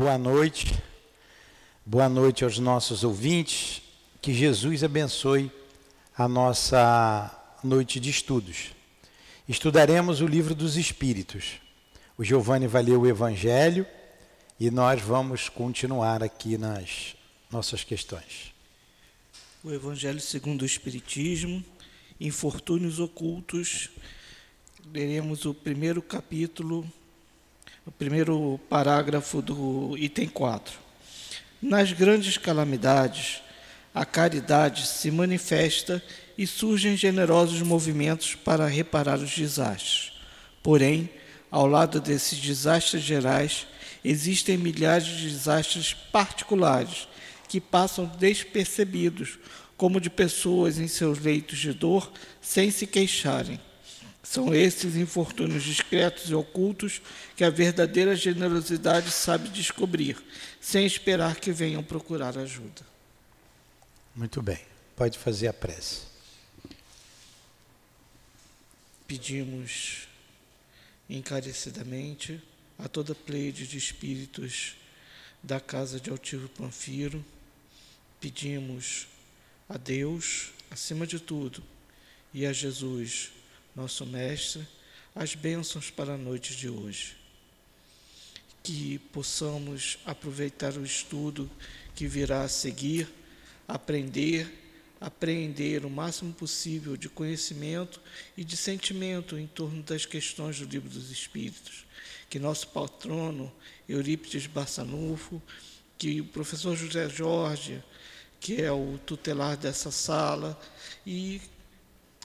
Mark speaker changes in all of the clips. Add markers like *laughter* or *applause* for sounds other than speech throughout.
Speaker 1: Boa noite. Boa noite aos nossos ouvintes. Que Jesus abençoe a nossa noite de estudos. Estudaremos o livro dos Espíritos. O Giovanni vai ler o Evangelho e nós vamos continuar aqui nas nossas questões.
Speaker 2: O Evangelho segundo o Espiritismo, Infortúnios Ocultos. Leremos o primeiro capítulo o primeiro parágrafo do item 4. Nas grandes calamidades, a caridade se manifesta e surgem generosos movimentos para reparar os desastres. Porém, ao lado desses desastres gerais, existem milhares de desastres particulares que passam despercebidos, como de pessoas em seus leitos de dor sem se queixarem são esses infortúnios discretos e ocultos que a verdadeira generosidade sabe descobrir, sem esperar que venham procurar ajuda.
Speaker 1: Muito bem, pode fazer a prece.
Speaker 2: Pedimos encarecidamente a toda pleide de espíritos da casa de Altivo Panfiro, pedimos a Deus, acima de tudo, e a Jesus, nosso Mestre, as bênçãos para a noite de hoje. Que possamos aproveitar o estudo que virá a seguir, aprender, apreender o máximo possível de conhecimento e de sentimento em torno das questões do Livro dos Espíritos. Que nosso patrono, Eurípides Barçanufo, que o professor José Jorge, que é o tutelar dessa sala, e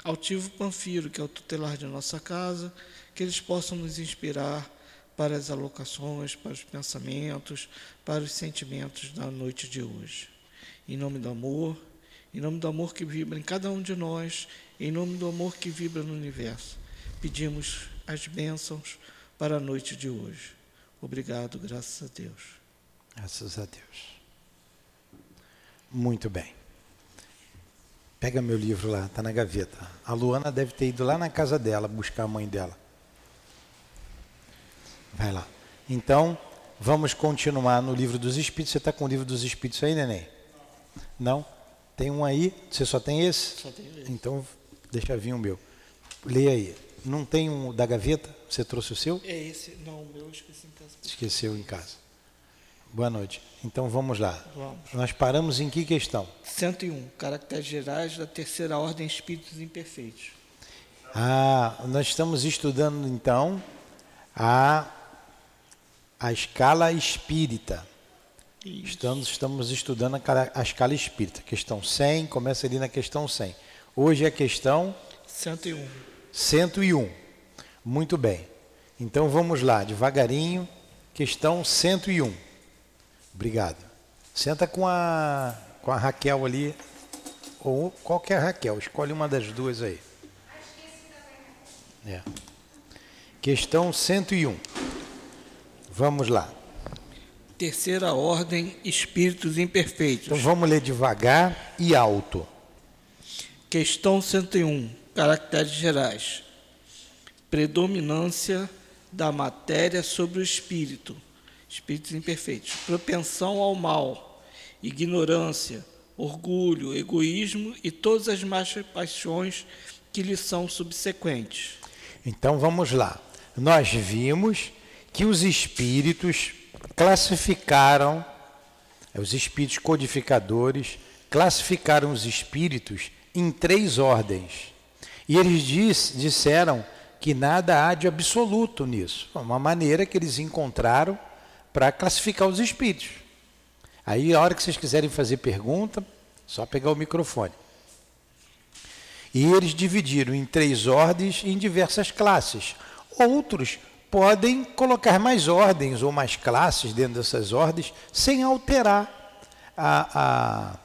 Speaker 2: Altivo Panfiro, que é o tutelar de nossa casa, que eles possam nos inspirar para as alocações, para os pensamentos, para os sentimentos da noite de hoje. Em nome do amor, em nome do amor que vibra em cada um de nós, em nome do amor que vibra no universo, pedimos as bênçãos para a noite de hoje. Obrigado, graças a Deus.
Speaker 1: Graças a Deus. Muito bem. Pega meu livro lá, está na gaveta. A Luana deve ter ido lá na casa dela buscar a mãe dela. Vai lá. Então, vamos continuar no livro dos Espíritos. Você está com o livro dos Espíritos aí, neném? Não? Tem um aí? Você só tem esse?
Speaker 2: Só tenho esse.
Speaker 1: Então, deixa vir o meu. Leia aí. Não tem um da gaveta? Você trouxe o seu?
Speaker 2: É esse. Não, o meu eu esqueci em casa.
Speaker 1: Esqueceu em casa. Boa noite. Então vamos lá.
Speaker 2: Vamos.
Speaker 1: Nós paramos em que questão?
Speaker 2: 101. Caracteres gerais da terceira ordem espíritos imperfeitos.
Speaker 1: Ah, nós estamos estudando então a, a escala espírita.
Speaker 2: Isso.
Speaker 1: Estamos, estamos estudando a, a escala espírita. Questão 100, começa ali na questão 100. Hoje é a questão
Speaker 2: 101.
Speaker 1: 101. Muito bem. Então vamos lá, devagarinho. Questão 101. Obrigado. Senta com a, com a Raquel ali. Ou qualquer Raquel, escolhe uma das duas aí. É. Questão 101. Vamos lá.
Speaker 2: Terceira ordem espíritos imperfeitos.
Speaker 1: Então vamos ler devagar e alto.
Speaker 2: Questão 101. Caracteres gerais. Predominância da matéria sobre o espírito. Espíritos imperfeitos. Propensão ao mal. Ignorância. Orgulho, egoísmo e todas as más paixões que lhe são subsequentes.
Speaker 1: Então vamos lá. Nós vimos que os espíritos classificaram, eh, os espíritos codificadores, classificaram os espíritos em três ordens. E eles diz- disseram que nada há de absoluto nisso. Uma maneira que eles encontraram para classificar os espíritos. Aí, a hora que vocês quiserem fazer pergunta, só pegar o microfone. E eles dividiram em três ordens em diversas classes. Outros podem colocar mais ordens ou mais classes dentro dessas ordens sem alterar a,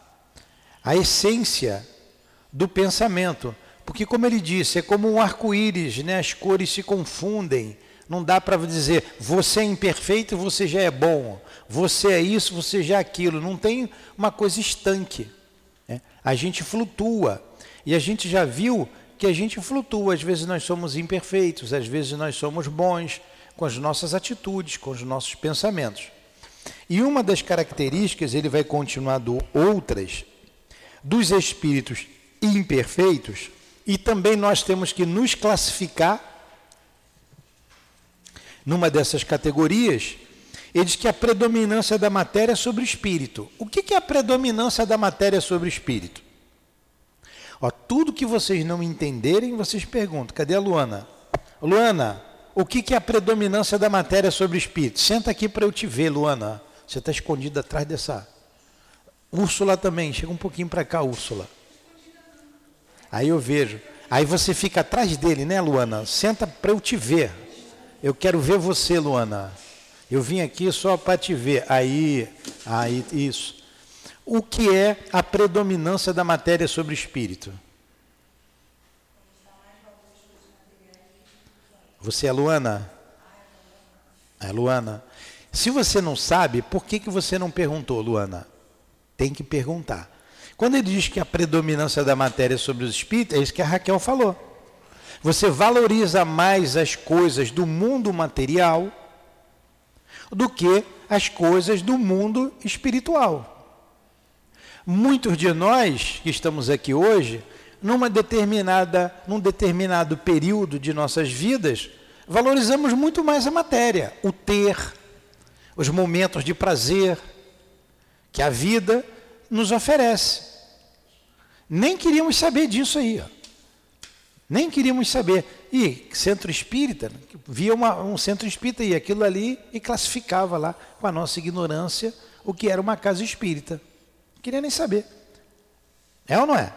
Speaker 1: a, a essência do pensamento. Porque, como ele disse, é como um arco-íris, né? as cores se confundem. Não dá para dizer você é imperfeito, você já é bom. Você é isso, você já é aquilo. Não tem uma coisa estanque. né? A gente flutua. E a gente já viu que a gente flutua. Às vezes nós somos imperfeitos, às vezes nós somos bons com as nossas atitudes, com os nossos pensamentos. E uma das características, ele vai continuar do outras, dos espíritos imperfeitos, e também nós temos que nos classificar numa dessas categorias. Ele diz que a predominância da matéria é sobre o espírito. O que é a predominância da matéria sobre o espírito? Ó, tudo que vocês não entenderem, vocês perguntam. Cadê a Luana? Luana, o que é a predominância da matéria sobre o espírito? Senta aqui para eu te ver, Luana. Você está escondida atrás dessa. Úrsula também, chega um pouquinho para cá, Úrsula. Aí eu vejo. Aí você fica atrás dele, né, Luana? Senta para eu te ver. Eu quero ver você, Luana. Eu vim aqui só para te ver. Aí, aí, isso. O que é a predominância da matéria sobre o espírito? Você é Luana? É Luana. Se você não sabe, por que, que você não perguntou, Luana? Tem que perguntar. Quando ele diz que a predominância da matéria sobre os espíritos, é isso que a Raquel falou. Você valoriza mais as coisas do mundo material do que as coisas do mundo espiritual. Muitos de nós que estamos aqui hoje numa determinada, num determinado período de nossas vidas, valorizamos muito mais a matéria, o ter, os momentos de prazer que a vida nos oferece. Nem queríamos saber disso aí. Ó. Nem queríamos saber. E centro espírita, via uma, um centro espírita e aquilo ali e classificava lá com a nossa ignorância o que era uma casa espírita. Não queria nem saber. É ou não é?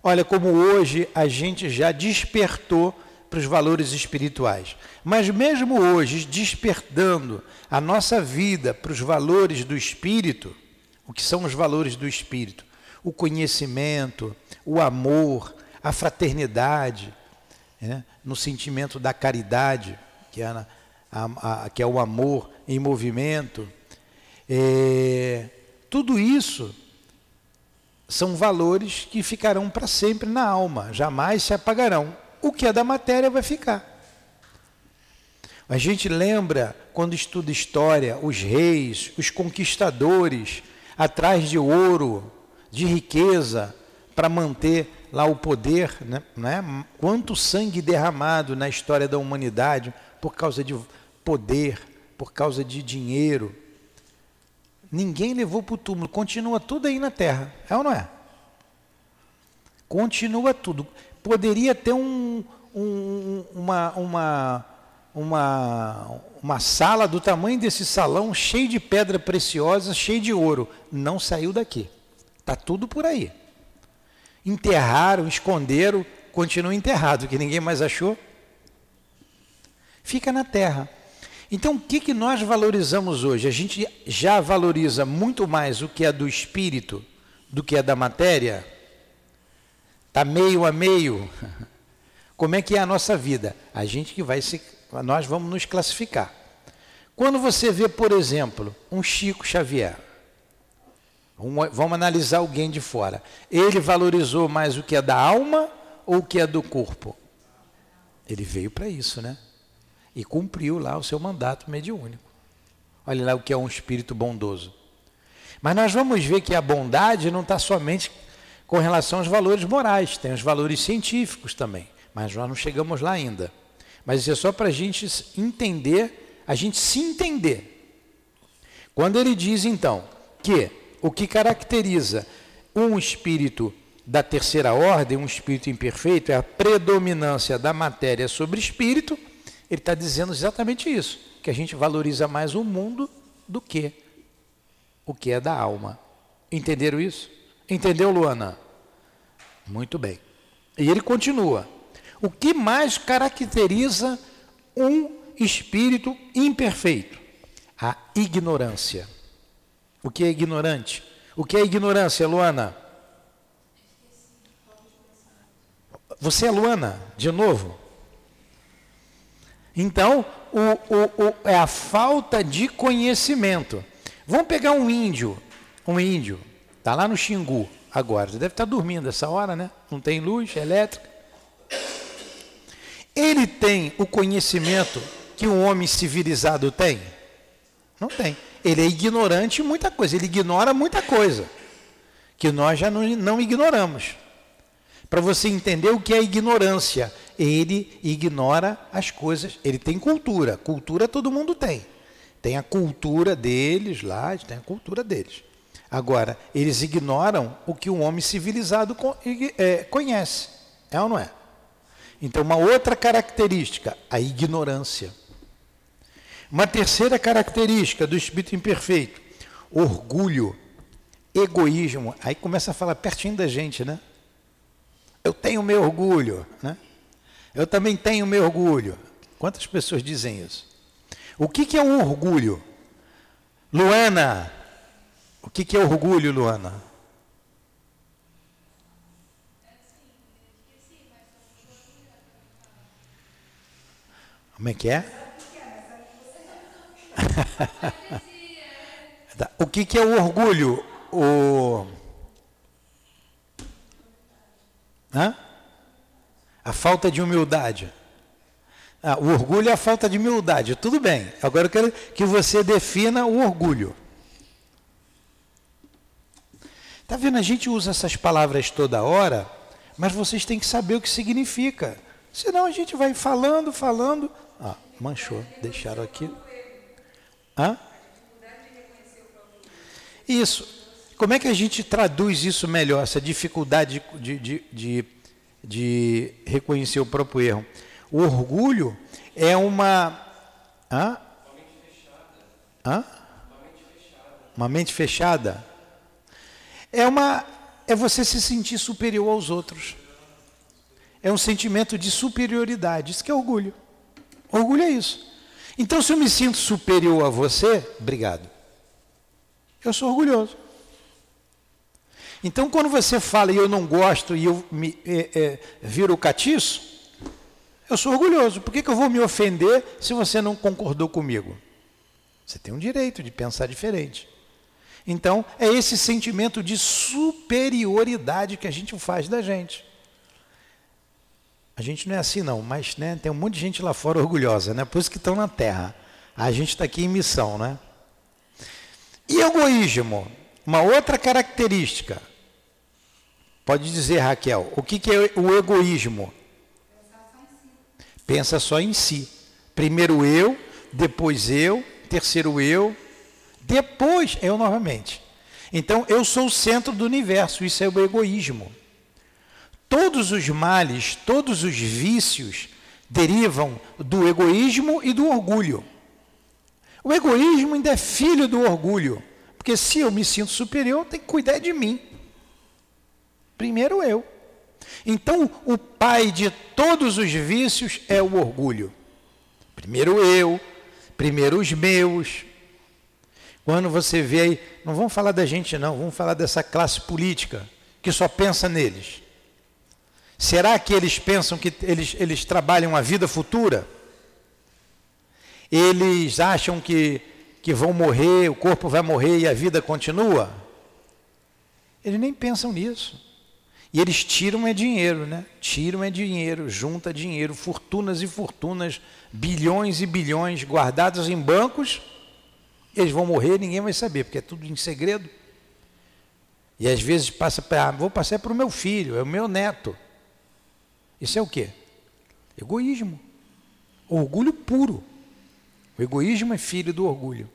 Speaker 1: Olha como hoje a gente já despertou para os valores espirituais. Mas mesmo hoje, despertando a nossa vida para os valores do espírito, o que são os valores do espírito? O conhecimento, o amor, a fraternidade, né? no sentimento da caridade, que é, a, a, que é o amor em movimento. É, tudo isso são valores que ficarão para sempre na alma, jamais se apagarão. O que é da matéria vai ficar. A gente lembra, quando estuda história, os reis, os conquistadores, atrás de ouro, de riqueza, para manter lá o poder, né? né? quanto sangue derramado na história da humanidade por causa de poder, por causa de dinheiro. Ninguém levou para o túmulo, continua tudo aí na terra, é ou não é? Continua tudo. Poderia ter um, um, uma, uma, uma, uma sala do tamanho desse salão, cheio de pedra preciosa, cheio de ouro. Não saiu daqui. Está tudo por aí. Enterraram, esconderam, continua enterrado, que ninguém mais achou. Fica na terra. Então, o que, que nós valorizamos hoje? A gente já valoriza muito mais o que é do espírito do que é da matéria? Está meio a meio. *laughs* Como é que é a nossa vida? A gente que vai se. Nós vamos nos classificar. Quando você vê, por exemplo, um Chico Xavier, vamos analisar alguém de fora. Ele valorizou mais o que é da alma ou o que é do corpo? Ele veio para isso, né? e cumpriu lá o seu mandato mediúnico. Olha lá o que é um espírito bondoso. Mas nós vamos ver que a bondade não está somente com relação aos valores morais, tem os valores científicos também, mas nós não chegamos lá ainda. Mas isso é só para a gente entender, a gente se entender. Quando ele diz então que o que caracteriza um espírito da terceira ordem, um espírito imperfeito, é a predominância da matéria sobre espírito, ele está dizendo exatamente isso, que a gente valoriza mais o mundo do que o que é da alma. Entenderam isso? Entendeu, Luana? Muito bem. E ele continua. O que mais caracteriza um espírito imperfeito? A ignorância. O que é ignorante? O que é ignorância, Luana? Você é Luana, de novo? Então, o, o, o, é a falta de conhecimento. Vamos pegar um índio, um índio, está lá no Xingu agora, deve estar tá dormindo essa hora, né? Não tem luz elétrica. Ele tem o conhecimento que um homem civilizado tem? Não tem. Ele é ignorante em muita coisa, ele ignora muita coisa que nós já não, não ignoramos. Para você entender o que é ignorância, ele ignora as coisas, ele tem cultura, cultura todo mundo tem. Tem a cultura deles lá, tem a cultura deles. Agora, eles ignoram o que um homem civilizado é, conhece. É ou não é? Então, uma outra característica, a ignorância. Uma terceira característica do espírito imperfeito, orgulho, egoísmo. Aí começa a falar pertinho da gente, né? Eu tenho meu orgulho, né? Eu também tenho meu orgulho. Quantas pessoas dizem isso? O que, que é o orgulho? Luana, o que, que é orgulho, Luana? Como é que é? Tá. o que, que é o orgulho? O... Hã? A falta de humildade. Ah, o orgulho é a falta de humildade. Tudo bem. Agora eu quero que você defina o orgulho. Está vendo? A gente usa essas palavras toda hora, mas vocês têm que saber o que significa. Senão a gente vai falando, falando. Ah, manchou. Deixaram aqui. Hã? Isso. Como é que a gente traduz isso melhor, essa dificuldade de, de, de, de reconhecer o próprio erro? O orgulho é uma. Hã? Hã? Uma mente fechada. É uma. É você se sentir superior aos outros. É um sentimento de superioridade. Isso que é orgulho. Orgulho é isso. Então, se eu me sinto superior a você, obrigado. Eu sou orgulhoso. Então, quando você fala e eu não gosto e eu me é, é, viro catiço, eu sou orgulhoso. Por que, que eu vou me ofender se você não concordou comigo? Você tem um direito de pensar diferente. Então, é esse sentimento de superioridade que a gente faz da gente. A gente não é assim não, mas né, tem um monte de gente lá fora orgulhosa, né? Por isso que estão na Terra. A gente está aqui em missão, né? E egoísmo, uma outra característica. Pode dizer, Raquel, o que, que é o egoísmo? Pensa só em si. Primeiro eu, depois eu, terceiro eu, depois eu novamente. Então eu sou o centro do universo, isso é o egoísmo. Todos os males, todos os vícios derivam do egoísmo e do orgulho. O egoísmo ainda é filho do orgulho, porque se eu me sinto superior, tenho que cuidar de mim. Primeiro eu. Então, o pai de todos os vícios é o orgulho. Primeiro eu, primeiro os meus. Quando você vê aí, não vamos falar da gente não, vamos falar dessa classe política que só pensa neles. Será que eles pensam que eles, eles trabalham a vida futura? Eles acham que, que vão morrer, o corpo vai morrer e a vida continua? Eles nem pensam nisso. E eles tiram é dinheiro, né? Tiram é dinheiro, junta dinheiro, fortunas e fortunas, bilhões e bilhões guardados em bancos. Eles vão morrer, ninguém vai saber, porque é tudo em segredo. E às vezes passa para, ah, vou passar para o meu filho, é o meu neto. Isso é o quê? Egoísmo. Orgulho puro. O egoísmo é filho do orgulho.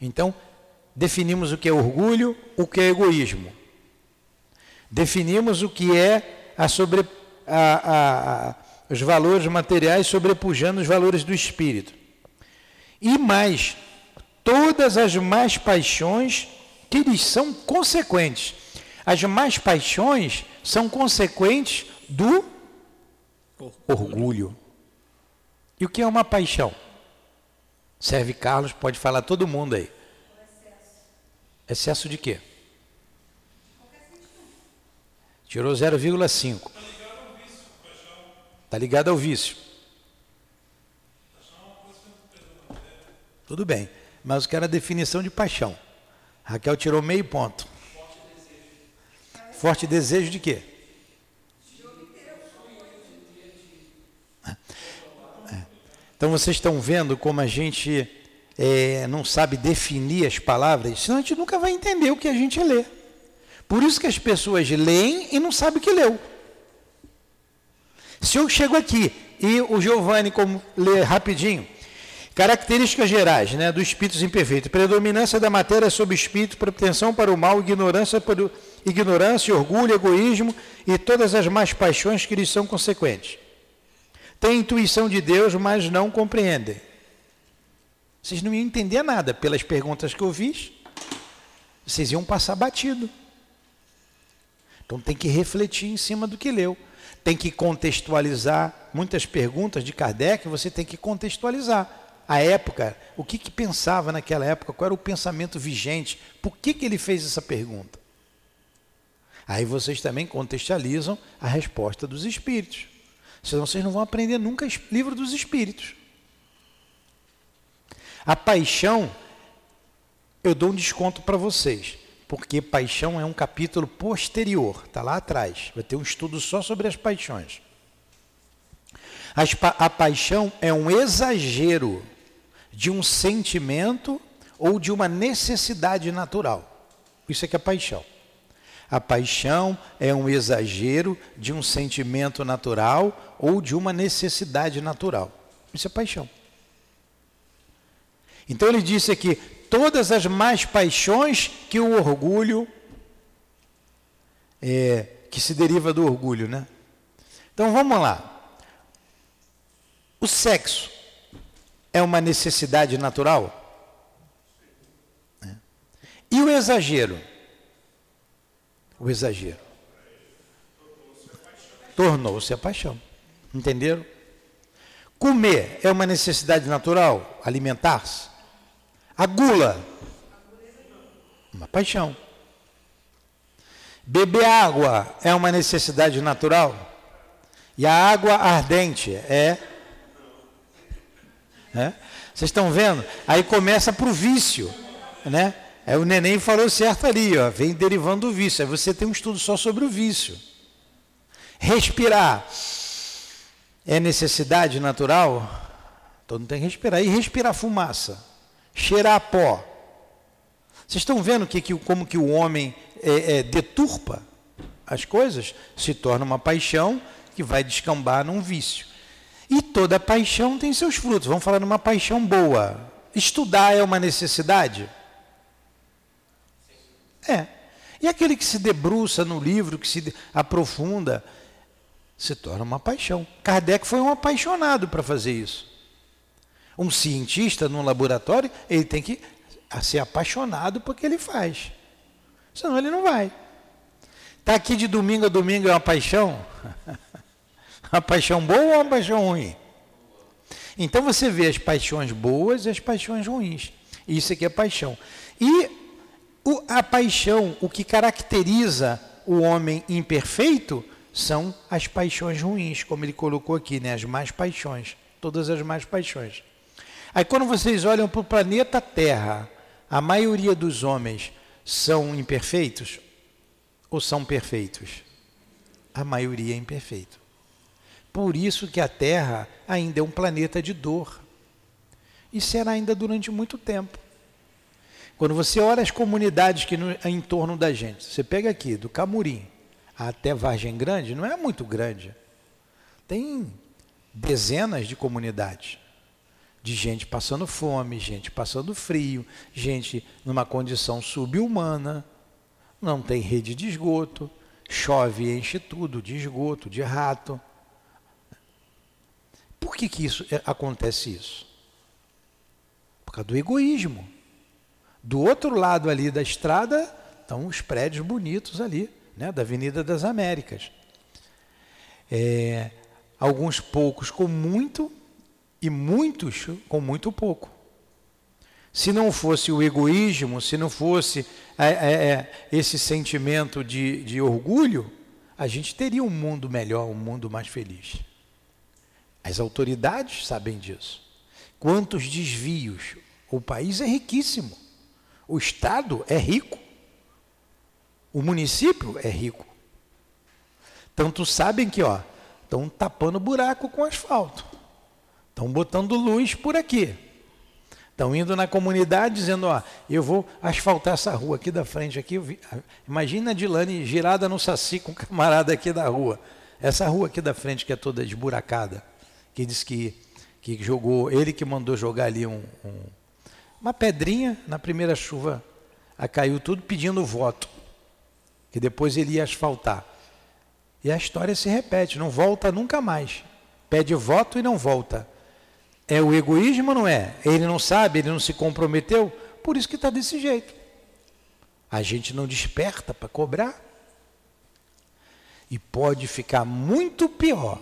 Speaker 1: Então, definimos o que é orgulho, o que é egoísmo. Definimos o que é a sobre, a, a, os valores materiais sobrepujando os valores do espírito. E mais, todas as más paixões que lhes são consequentes. As más paixões são consequentes do orgulho. E o que é uma paixão? Serve Carlos, pode falar todo mundo aí. Excesso de quê? Tirou 0,5. Está ligado ao vício. Tudo bem, mas eu quero a definição de paixão. Raquel tirou meio ponto. Forte desejo. Forte desejo de quê? Então vocês estão vendo como a gente é, não sabe definir as palavras, senão a gente nunca vai entender o que a gente lê. Por isso que as pessoas leem e não sabem o que leu. Se eu chego aqui e o Giovanni, como lê rapidinho, características gerais né, do espírito imperfeito: predominância da matéria sobre o espírito, propensão para o mal, ignorância, para o, ignorância, orgulho, egoísmo e todas as más paixões que lhes são consequentes. Tem intuição de Deus, mas não compreendem. Vocês não iam entender nada pelas perguntas que eu fiz, vocês iam passar batido. Então tem que refletir em cima do que leu tem que contextualizar. Muitas perguntas de Kardec você tem que contextualizar. A época, o que, que pensava naquela época, qual era o pensamento vigente, por que, que ele fez essa pergunta. Aí vocês também contextualizam a resposta dos espíritos. Senão vocês não vão aprender nunca livro dos espíritos. A paixão, eu dou um desconto para vocês porque paixão é um capítulo posterior, está lá atrás. Vai ter um estudo só sobre as paixões. A paixão é um exagero de um sentimento ou de uma necessidade natural. Isso é que é paixão. A paixão é um exagero de um sentimento natural ou de uma necessidade natural. Isso é paixão. Então ele disse aqui: todas as más paixões que o orgulho, é, que se deriva do orgulho, né? Então vamos lá. O sexo é uma necessidade natural? É. E o exagero? O exagero. Tornou-se a paixão. Entenderam? Comer é uma necessidade natural? Alimentar-se? A gula, uma paixão. Beber água é uma necessidade natural? E a água ardente é. é? Vocês estão vendo? Aí começa para o vício, né? Aí o neném falou certo ali, ó, vem derivando do vício. Aí você tem um estudo só sobre o vício. Respirar é necessidade natural? Todo mundo tem que respirar. E respirar fumaça? cheirar pó. Vocês estão vendo que, que, como que o homem é, é, deturpa as coisas? Se torna uma paixão que vai descambar num vício. E toda paixão tem seus frutos. Vamos falar numa paixão boa. Estudar é uma necessidade? É. E aquele que se debruça no livro, que se aprofunda, se torna uma paixão. Kardec foi um apaixonado para fazer isso. Um cientista num laboratório, ele tem que ser apaixonado por que ele faz. Senão ele não vai. Está aqui de domingo a domingo é uma paixão? *laughs* uma paixão boa ou uma paixão ruim? Então você vê as paixões boas e as paixões ruins. Isso aqui é paixão. E o, a paixão, o que caracteriza o homem imperfeito, são as paixões ruins, como ele colocou aqui, né? as más paixões. Todas as más paixões. Aí quando vocês olham para o planeta Terra, a maioria dos homens são imperfeitos ou são perfeitos? A maioria é imperfeito. Por isso que a Terra ainda é um planeta de dor. E será ainda durante muito tempo. Quando você olha as comunidades que no, em torno da gente, você pega aqui, do Camurim até Vargem Grande, não é muito grande. Tem dezenas de comunidades de gente passando fome, gente passando frio, gente numa condição subhumana, não tem rede de esgoto, chove e enche tudo de esgoto, de rato. Por que, que isso é, acontece isso? Por causa do egoísmo. Do outro lado ali da estrada estão os prédios bonitos ali, né, da Avenida das Américas. É, alguns poucos com muito e muitos com muito pouco. Se não fosse o egoísmo, se não fosse é, é, é, esse sentimento de, de orgulho, a gente teria um mundo melhor, um mundo mais feliz. As autoridades sabem disso. Quantos desvios? O país é riquíssimo. O Estado é rico. O município é rico. Tanto sabem que ó, estão tapando buraco com asfalto. Estão botando luz por aqui. Estão indo na comunidade dizendo, ó, eu vou asfaltar essa rua aqui da frente aqui. Vi, imagina a Dilane girada no saci com o camarada aqui da rua. Essa rua aqui da frente que é toda esburacada, que diz que, que jogou, ele que mandou jogar ali um, um, uma pedrinha na primeira chuva, a caiu tudo pedindo voto, que depois ele ia asfaltar. E a história se repete, não volta nunca mais. Pede voto e não volta. É o egoísmo não é? Ele não sabe, ele não se comprometeu, por isso que está desse jeito. A gente não desperta para cobrar. E pode ficar muito pior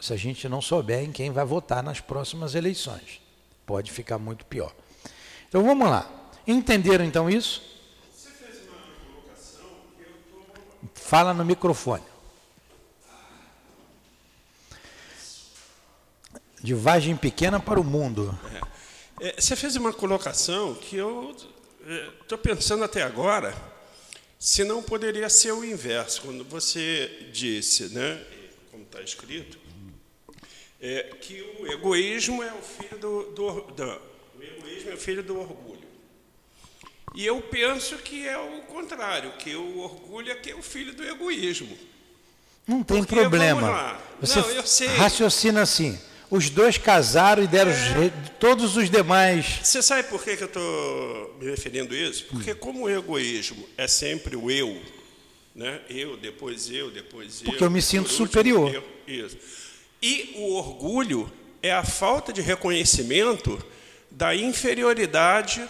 Speaker 1: se a gente não souber em quem vai votar nas próximas eleições. Pode ficar muito pior. Então vamos lá. Entenderam então isso? Você fez uma colocação que eu tô... Fala no microfone. De vagem pequena para o mundo.
Speaker 3: É. É, você fez uma colocação que eu estou é, pensando até agora, se não poderia ser o inverso, quando você disse, né, como está escrito, é, que o egoísmo é o filho do, do, do, o egoísmo é o filho do orgulho. E eu penso que é o contrário, que o orgulho é que é o filho do egoísmo.
Speaker 1: Não tem Porque, problema. Você não, raciocina assim os dois casaram e deram é. todos os demais.
Speaker 3: Você sabe por que, que eu estou me referindo a isso? Porque como o egoísmo é sempre o eu, né? eu, depois eu, depois
Speaker 1: eu. Porque eu me sinto último, superior. Eu,
Speaker 3: isso. E o orgulho é a falta de reconhecimento da inferioridade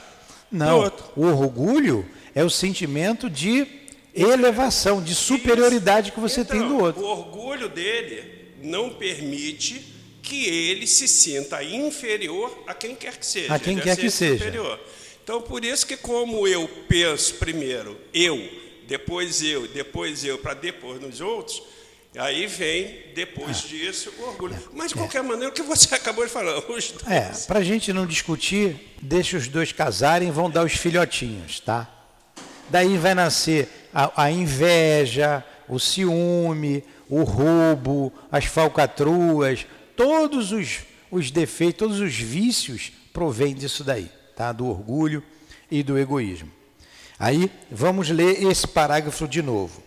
Speaker 1: Não, do outro. O orgulho é o sentimento de elevação, de superioridade que você então, tem do outro.
Speaker 3: O orgulho dele não permite que ele se sinta inferior a quem quer que seja.
Speaker 1: A quem quer que seja. Superior.
Speaker 3: Então, por isso que como eu penso primeiro eu, depois eu, depois eu, para depois nos outros, aí vem, depois ah. disso, o orgulho. Mas, de é. qualquer maneira, o que você *laughs* acabou de falar.
Speaker 1: Dois... É, para a gente não discutir, deixa os dois casarem vão dar os filhotinhos, tá? Daí vai nascer a, a inveja, o ciúme, o roubo, as falcatruas, todos os, os defeitos, todos os vícios provêm disso daí, tá? do orgulho e do egoísmo. Aí vamos ler esse parágrafo de novo.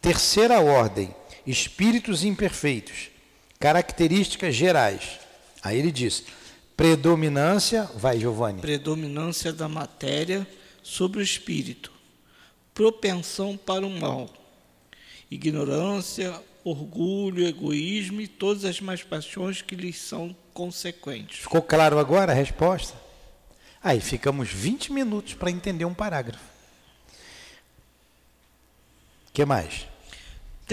Speaker 1: Terceira ordem, espíritos imperfeitos, características gerais. Aí ele diz: predominância, vai Giovanni.
Speaker 2: Predominância da matéria sobre o espírito, propensão para o mal, ignorância, orgulho, egoísmo e todas as más paixões que lhes são consequentes.
Speaker 1: Ficou claro agora a resposta? Aí ficamos 20 minutos para entender um parágrafo. O que mais?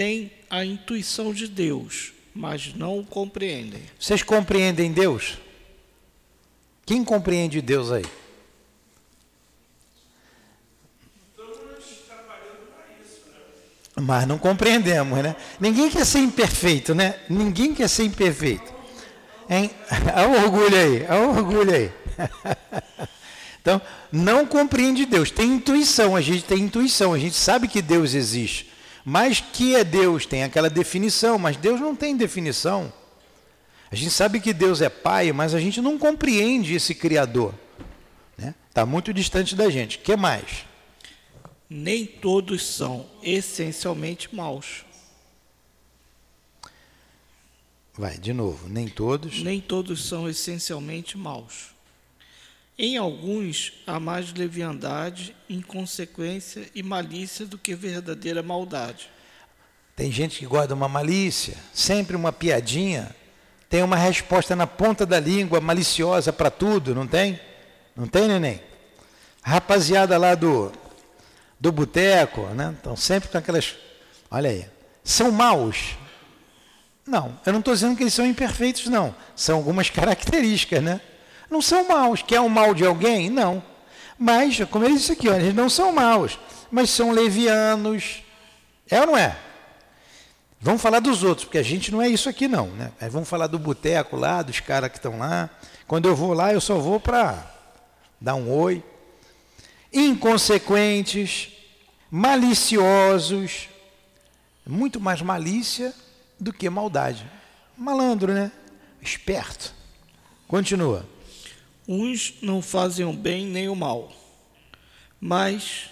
Speaker 2: Tem a intuição de Deus, mas não o compreendem.
Speaker 1: Vocês compreendem Deus? Quem compreende Deus aí? Mas não compreendemos, né? Ninguém quer ser imperfeito, né? Ninguém quer ser imperfeito. Hein? *laughs* Olha o orgulho aí, olha o orgulho aí. *laughs* Então, não compreende Deus. Tem intuição, a gente tem intuição, a gente sabe que Deus existe. Mas que é Deus? Tem aquela definição, mas Deus não tem definição. A gente sabe que Deus é Pai, mas a gente não compreende esse Criador. Está né? Tá muito distante da gente. O que mais?
Speaker 2: nem todos são essencialmente maus.
Speaker 1: Vai, de novo, nem todos.
Speaker 2: Nem todos são essencialmente maus. Em alguns há mais leviandade, inconsequência e malícia do que verdadeira maldade.
Speaker 1: Tem gente que guarda uma malícia, sempre uma piadinha, tem uma resposta na ponta da língua maliciosa para tudo, não tem? Não tem, neném? Rapaziada lá do do boteco, né? Estão sempre com aquelas. Olha aí. São maus? Não, eu não estou dizendo que eles são imperfeitos, não. São algumas *laughs* características, né? Não são maus. Quer o mal de alguém? Não. Mas, como ele disse aqui, ó, eles não são maus, mas são levianos. É ou não é? Vamos falar dos outros, porque a gente não é isso aqui, não. Né? Vamos falar do boteco lá, dos caras que estão lá. Quando eu vou lá, eu só vou para dar um oi inconsequentes, maliciosos, muito mais malícia do que maldade. Malandro, né? Esperto. Continua.
Speaker 2: Uns não fazem o bem nem o mal, mas,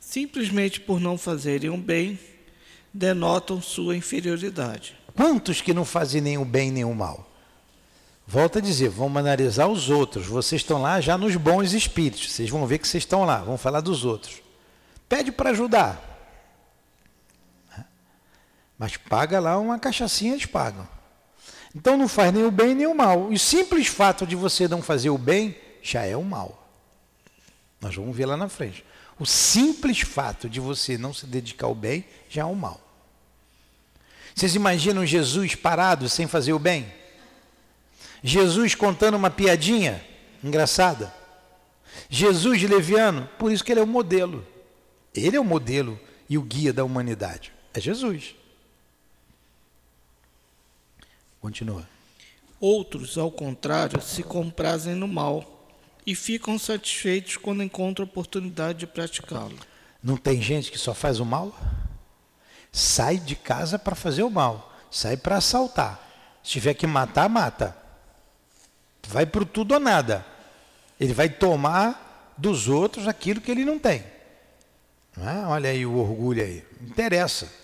Speaker 2: simplesmente por não fazerem o bem, denotam sua inferioridade.
Speaker 1: Quantos que não fazem nem o bem nem o mal? Volto a dizer, vamos analisar os outros. Vocês estão lá já nos bons espíritos. Vocês vão ver que vocês estão lá. Vamos falar dos outros. Pede para ajudar. Mas paga lá uma cachaçinha, eles pagam. Então não faz nem o bem nem o mal. E o simples fato de você não fazer o bem já é o mal. Nós vamos ver lá na frente. O simples fato de você não se dedicar ao bem já é o mal. Vocês imaginam Jesus parado sem fazer o bem? Jesus contando uma piadinha engraçada. Jesus leviano, por isso que ele é o modelo. Ele é o modelo e o guia da humanidade. É Jesus. Continua.
Speaker 2: Outros, ao contrário, se comprazem no mal e ficam satisfeitos quando encontram oportunidade de praticá-lo.
Speaker 1: Não tem gente que só faz o mal? Sai de casa para fazer o mal, sai para assaltar. Se tiver que matar, mata. Vai para tudo ou nada. Ele vai tomar dos outros aquilo que ele não tem. Não é? Olha aí o orgulho aí. Interessa.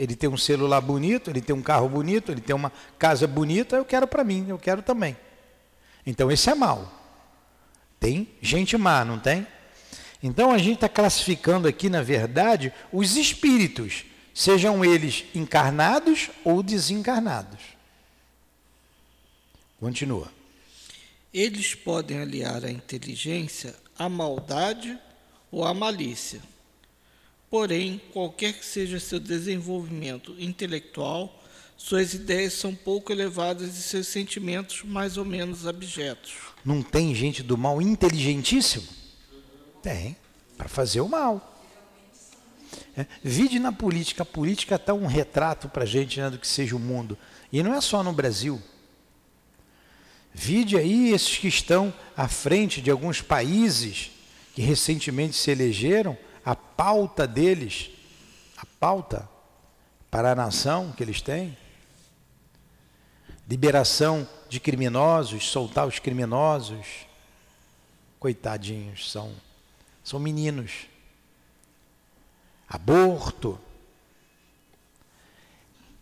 Speaker 1: Ele tem um celular bonito, ele tem um carro bonito, ele tem uma casa bonita, eu quero para mim, eu quero também. Então esse é mal. Tem gente má, não tem? Então a gente está classificando aqui, na verdade, os espíritos, sejam eles encarnados ou desencarnados. Continua.
Speaker 2: Eles podem aliar a inteligência à maldade ou à malícia Porém, qualquer que seja seu desenvolvimento intelectual, suas ideias são pouco elevadas e seus sentimentos mais ou menos abjetos.
Speaker 1: Não tem gente do mal inteligentíssimo? Tem, para fazer o mal. É, vide na política, a política está um retrato para a gente né, do que seja o mundo. E não é só no Brasil. Vide aí esses que estão à frente de alguns países que recentemente se elegeram, a pauta deles, a pauta para a nação que eles têm, liberação de criminosos, soltar os criminosos, coitadinhos, são, são meninos. Aborto,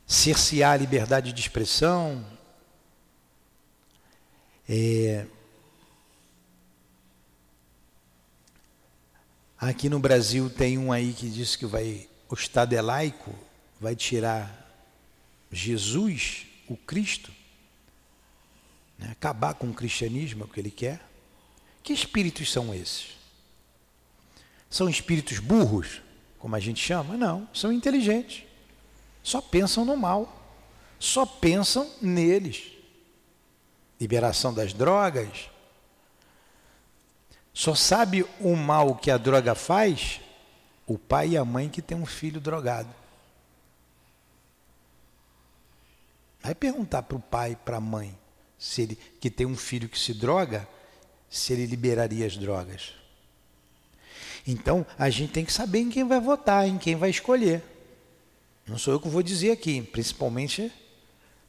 Speaker 1: cercear a liberdade de expressão, é, Aqui no Brasil tem um aí que diz que vai, o Estado é laico, vai tirar Jesus, o Cristo, né? acabar com o cristianismo, é o que ele quer. Que espíritos são esses? São espíritos burros, como a gente chama? Não, são inteligentes. Só pensam no mal, só pensam neles. Liberação das drogas, só sabe o mal que a droga faz o pai e a mãe que tem um filho drogado. Vai perguntar para o pai para a mãe, se ele que tem um filho que se droga, se ele liberaria as drogas. Então, a gente tem que saber em quem vai votar, em quem vai escolher. Não sou eu que vou dizer aqui, principalmente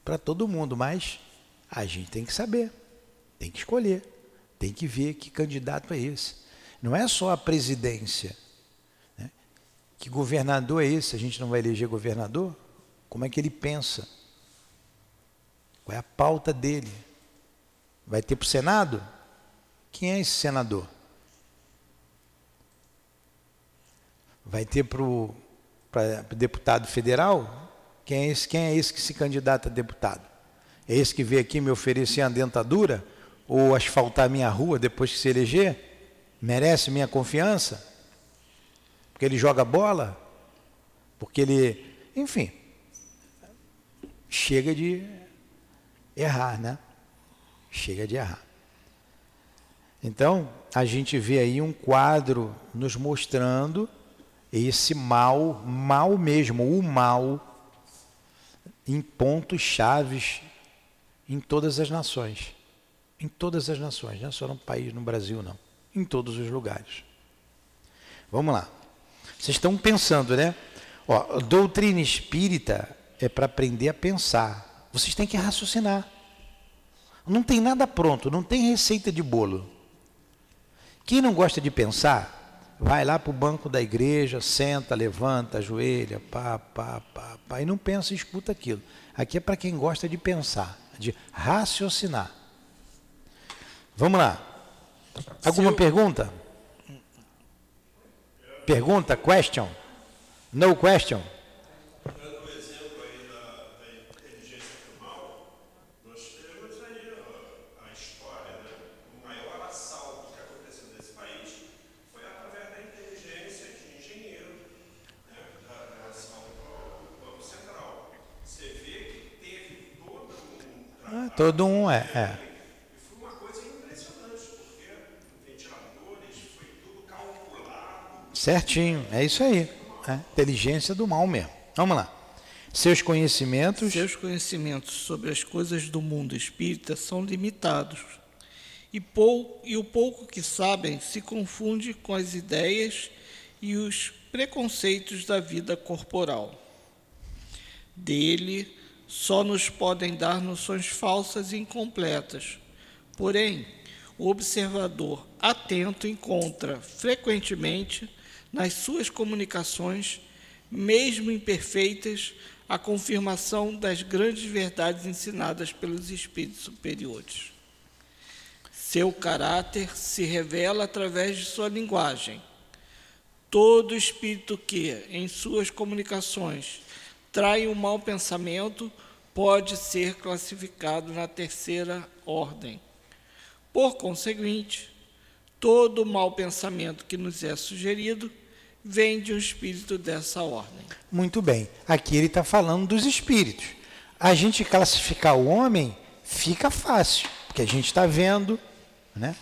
Speaker 1: para todo mundo, mas a gente tem que saber, tem que escolher. Tem que ver que candidato é esse. Não é só a presidência. Né? Que governador é esse? A gente não vai eleger governador? Como é que ele pensa? Qual é a pauta dele? Vai ter para o Senado? Quem é esse senador? Vai ter para o deputado federal? Quem é, esse, quem é esse que se candidata a deputado? É esse que veio aqui me oferecer a dentadura? Ou asfaltar minha rua depois que se eleger? Merece minha confiança? Porque ele joga bola? Porque ele. Enfim. Chega de errar, né? Chega de errar. Então, a gente vê aí um quadro nos mostrando esse mal, mal mesmo, o mal, em pontos chaves em todas as nações. Em todas as nações, não é só no país, no Brasil, não. Em todos os lugares. Vamos lá. Vocês estão pensando, né? Ó, doutrina espírita é para aprender a pensar. Vocês têm que raciocinar. Não tem nada pronto, não tem receita de bolo. Quem não gosta de pensar, vai lá para o banco da igreja, senta, levanta, ajoelha, pá, pá, pá, pá, e não pensa escuta aquilo. Aqui é para quem gosta de pensar, de raciocinar. Vamos lá. Alguma eu... pergunta? Pergunta, question? No question? Todo um é. é.
Speaker 3: Foi uma coisa impressionante, porque ventiladores, foi tudo calculado.
Speaker 1: Certinho, é isso aí. É. Inteligência do mal mesmo. Vamos lá. Seus conhecimentos.
Speaker 2: Seus conhecimentos sobre as coisas do mundo espírita são limitados. E, pou, e o pouco que sabem se confunde com as ideias e os preconceitos da vida corporal. Dele só nos podem dar noções falsas e incompletas. Porém, o observador atento encontra frequentemente nas suas comunicações, mesmo imperfeitas, a confirmação das grandes verdades ensinadas pelos espíritos superiores. Seu caráter se revela através de sua linguagem. Todo espírito que, em suas comunicações, trai um mau pensamento pode ser classificado na terceira ordem. Por conseguinte, todo mau pensamento que nos é sugerido vem de um espírito dessa ordem.
Speaker 1: Muito bem. Aqui ele está falando dos espíritos. A gente classificar o homem fica fácil, porque a gente está vendo, né?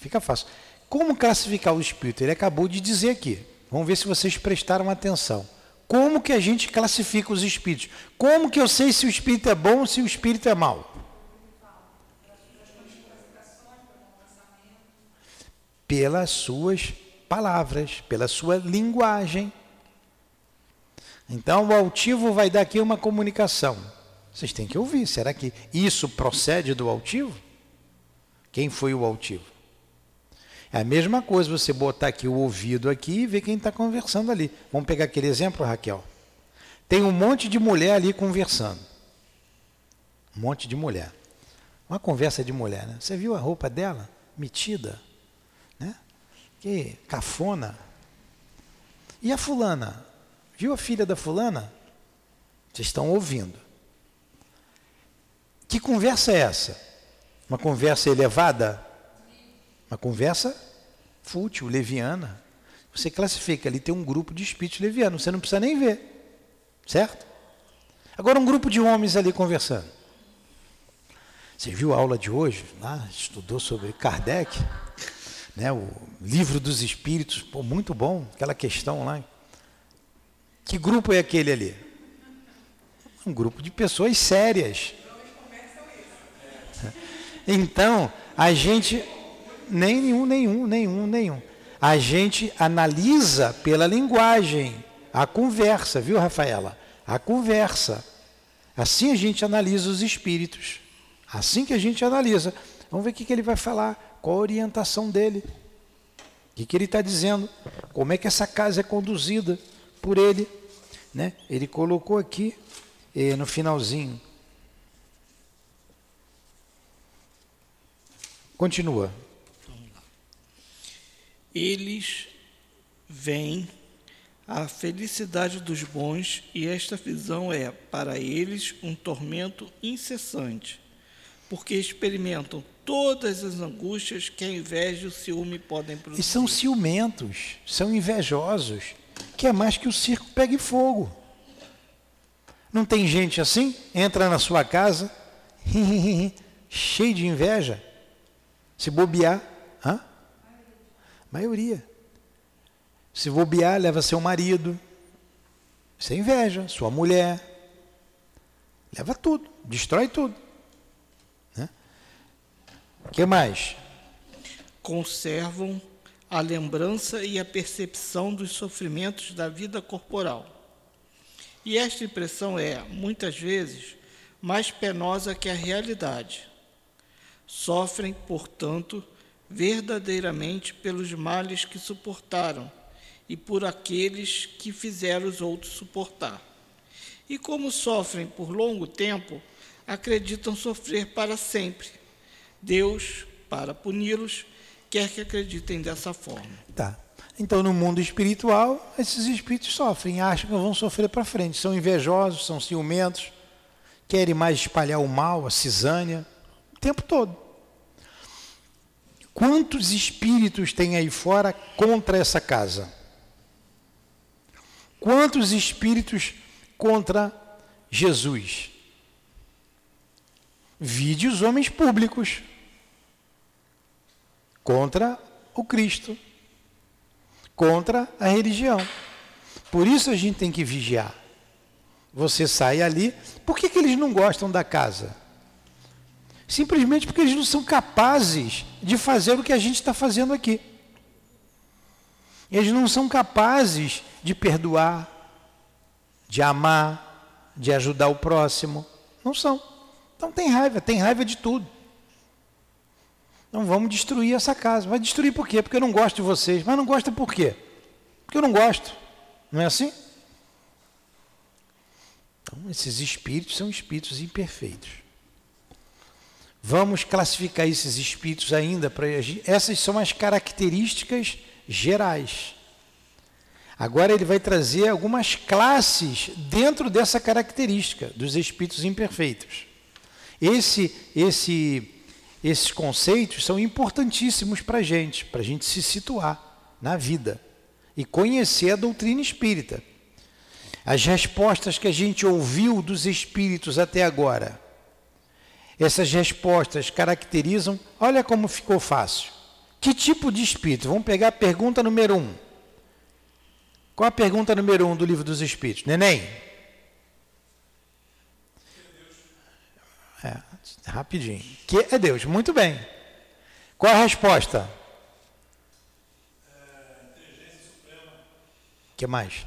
Speaker 1: Fica fácil. Como classificar o espírito? Ele acabou de dizer aqui. Vamos ver se vocês prestaram atenção. Como que a gente classifica os espíritos? Como que eu sei se o espírito é bom ou se o espírito é mau? Pelas suas palavras, pela sua linguagem. Então o altivo vai dar aqui uma comunicação. Vocês têm que ouvir. Será que isso procede do altivo? Quem foi o altivo? É a mesma coisa você botar aqui o ouvido aqui e ver quem está conversando ali. Vamos pegar aquele exemplo, Raquel. Tem um monte de mulher ali conversando. Um monte de mulher. Uma conversa de mulher, né? Você viu a roupa dela? Metida. Que cafona. E a fulana? Viu a filha da fulana? Vocês estão ouvindo. Que conversa é essa? Uma conversa elevada? Uma conversa fútil, leviana. Você classifica ali, tem um grupo de espíritos levianos, você não precisa nem ver. Certo? Agora, um grupo de homens ali conversando. Você viu a aula de hoje? Lá, estudou sobre Kardec, né, o livro dos espíritos, pô, muito bom, aquela questão lá. Que grupo é aquele ali? Um grupo de pessoas sérias. Então, a gente Nenhum, nenhum, nenhum, nenhum. A gente analisa pela linguagem, a conversa, viu, Rafaela? A conversa. Assim a gente analisa os espíritos. Assim que a gente analisa. Vamos ver o que, que ele vai falar, qual a orientação dele. O que, que ele está dizendo? Como é que essa casa é conduzida por ele? Né? Ele colocou aqui, eh, no finalzinho. Continua
Speaker 2: eles veem a felicidade dos bons e esta visão é, para eles, um tormento incessante, porque experimentam todas as angústias que a inveja e o ciúme podem produzir.
Speaker 1: E são ciumentos, são invejosos, que é mais que o circo pegue fogo. Não tem gente assim? Entra na sua casa, *laughs* cheio de inveja, se bobear, hã? Maioria. Se bobear, leva seu marido. Isso é inveja. Sua mulher. Leva tudo. Destrói tudo. Que mais?
Speaker 2: Conservam a lembrança e a percepção dos sofrimentos da vida corporal. E esta impressão é, muitas vezes, mais penosa que a realidade. Sofrem, portanto, verdadeiramente pelos males que suportaram e por aqueles que fizeram os outros suportar. E como sofrem por longo tempo, acreditam sofrer para sempre. Deus, para puni-los, quer que acreditem dessa forma.
Speaker 1: Tá. Então, no mundo espiritual, esses espíritos sofrem, acham que vão sofrer para frente. São invejosos, são ciumentos, querem mais espalhar o mal, a cisânia, o tempo todo. Quantos espíritos tem aí fora contra essa casa? Quantos espíritos contra Jesus? Vide os homens públicos contra o Cristo, contra a religião. Por isso a gente tem que vigiar. Você sai ali, por que, que eles não gostam da casa? Simplesmente porque eles não são capazes de fazer o que a gente está fazendo aqui. Eles não são capazes de perdoar, de amar, de ajudar o próximo. Não são. Então tem raiva, tem raiva de tudo. Então vamos destruir essa casa. Vai destruir por quê? Porque eu não gosto de vocês. Mas não gosta por quê? Porque eu não gosto. Não é assim? Então, esses espíritos são espíritos imperfeitos. Vamos classificar esses espíritos ainda para essas são as características gerais. Agora ele vai trazer algumas classes dentro dessa característica dos espíritos imperfeitos. Esse, esse, esses conceitos são importantíssimos para a gente, para a gente se situar na vida e conhecer a doutrina espírita. As respostas que a gente ouviu dos espíritos até agora, essas respostas caracterizam, olha como ficou fácil. Que tipo de espírito? Vamos pegar a pergunta número um. Qual a pergunta número um do livro dos Espíritos? Neném? É, rapidinho. Que é Deus? Muito bem. Qual a resposta? Inteligência suprema. que mais?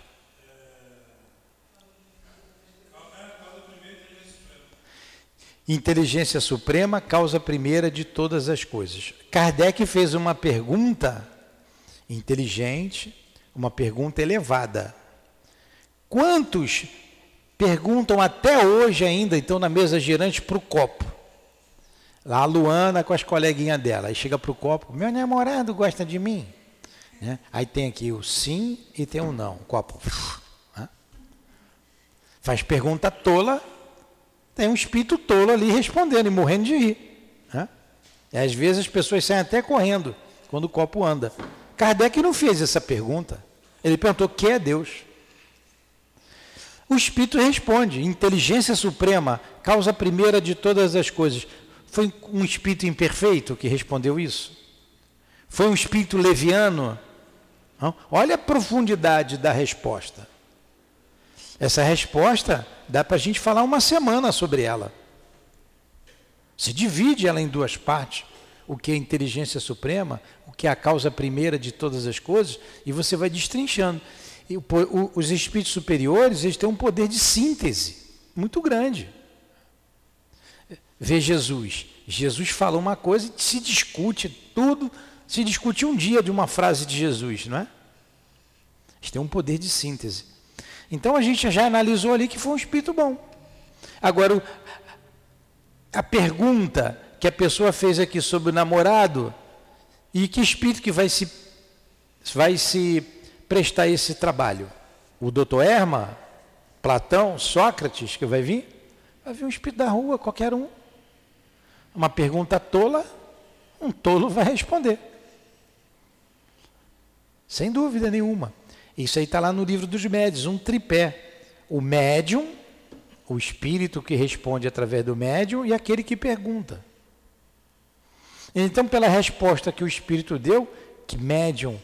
Speaker 1: Inteligência suprema, causa primeira de todas as coisas. Kardec fez uma pergunta inteligente, uma pergunta elevada. Quantos perguntam até hoje ainda, então, na mesa girante, para o copo? Lá a Luana com as coleguinhas dela. Aí chega para o copo, meu namorado gosta de mim? Né? Aí tem aqui o sim e tem o não. O copo. Né? Faz pergunta tola tem um espírito tolo ali respondendo e morrendo de rir. Né? E às vezes as pessoas saem até correndo quando o copo anda. Kardec não fez essa pergunta. Ele perguntou: que é Deus? O espírito responde: inteligência suprema, causa primeira de todas as coisas. Foi um espírito imperfeito que respondeu isso? Foi um espírito leviano? Não? Olha a profundidade da resposta. Essa resposta dá para a gente falar uma semana sobre ela. Se divide ela em duas partes, o que é inteligência suprema, o que é a causa primeira de todas as coisas, e você vai destrinchando. E os espíritos superiores, eles têm um poder de síntese muito grande. Vê Jesus. Jesus fala uma coisa e se discute tudo, se discute um dia de uma frase de Jesus, não é? Eles têm um poder de síntese. Então a gente já analisou ali que foi um espírito bom. Agora, a pergunta que a pessoa fez aqui sobre o namorado, e que espírito que vai se, vai se prestar esse trabalho? O doutor Erma, Platão, Sócrates, que vai vir? Vai vir um espírito da rua, qualquer um. Uma pergunta tola, um tolo vai responder. Sem dúvida nenhuma. Isso aí está lá no livro dos médios, um tripé. O médium, o espírito que responde através do médium e aquele que pergunta. Então, pela resposta que o espírito deu, que médium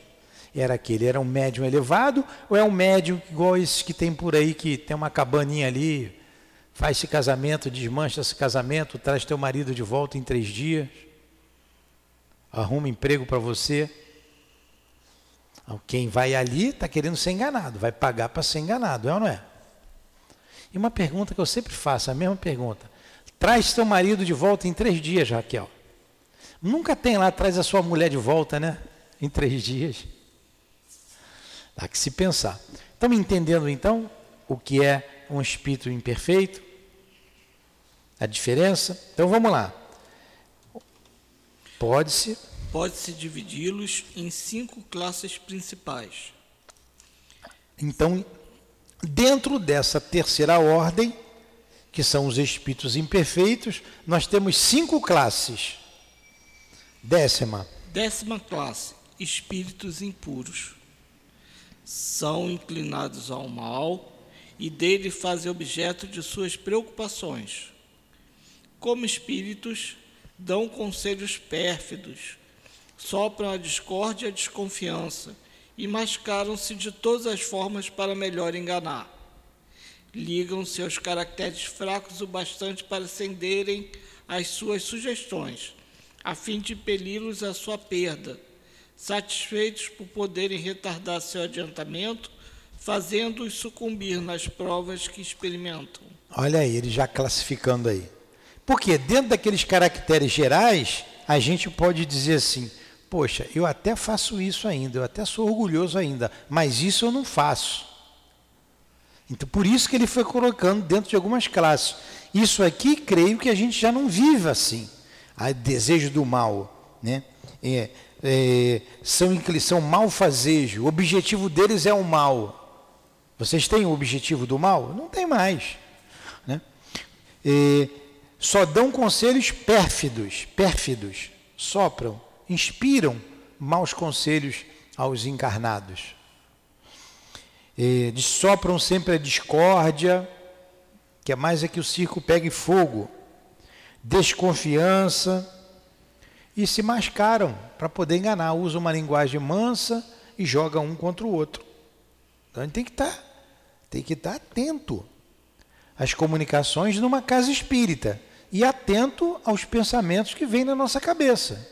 Speaker 1: era aquele? Era um médium elevado ou é um médium igual esses que tem por aí, que tem uma cabaninha ali, faz esse casamento, desmancha esse casamento, traz teu marido de volta em três dias, arruma emprego para você? Quem vai ali está querendo ser enganado, vai pagar para ser enganado, é ou não é? E uma pergunta que eu sempre faço, a mesma pergunta. Traz teu marido de volta em três dias, Raquel. Nunca tem lá, traz a sua mulher de volta, né? Em três dias. Dá que se pensar. Estamos entendendo então o que é um espírito imperfeito? A diferença? Então vamos lá. Pode-se.
Speaker 2: Pode-se dividi-los em cinco classes principais.
Speaker 1: Então, dentro dessa terceira ordem, que são os espíritos imperfeitos, nós temos cinco classes. Décima.
Speaker 2: Décima classe: espíritos impuros. São inclinados ao mal e dele fazem objeto de suas preocupações. Como espíritos, dão conselhos pérfidos, sopram a discórdia e a desconfiança e mascaram-se de todas as formas para melhor enganar ligam seus caracteres fracos o bastante para acenderem as suas sugestões, a fim de impeli-los à sua perda, satisfeitos por poderem retardar seu adiantamento, fazendo-os sucumbir nas provas que experimentam.
Speaker 1: Olha aí, ele já classificando aí. Porque dentro daqueles caracteres gerais, a gente pode dizer assim: poxa, eu até faço isso ainda, eu até sou orgulhoso ainda, mas isso eu não faço. Então, por isso que ele foi colocando dentro de algumas classes. Isso aqui, creio que a gente já não vive assim. A desejo do mal, né? É, é, são, são malfazejo. O objetivo deles é o mal. Vocês têm o objetivo do mal? Não tem mais. Né? É, só dão conselhos pérfidos, pérfidos, sopram, inspiram maus conselhos aos encarnados. Eh, sopram sempre a discórdia, que é mais é que o circo pegue fogo, desconfiança, e se mascaram para poder enganar, usam uma linguagem mansa e jogam um contra o outro. Então a gente tem que estar, tá, tem que estar tá atento às comunicações numa casa espírita e atento aos pensamentos que vêm na nossa cabeça.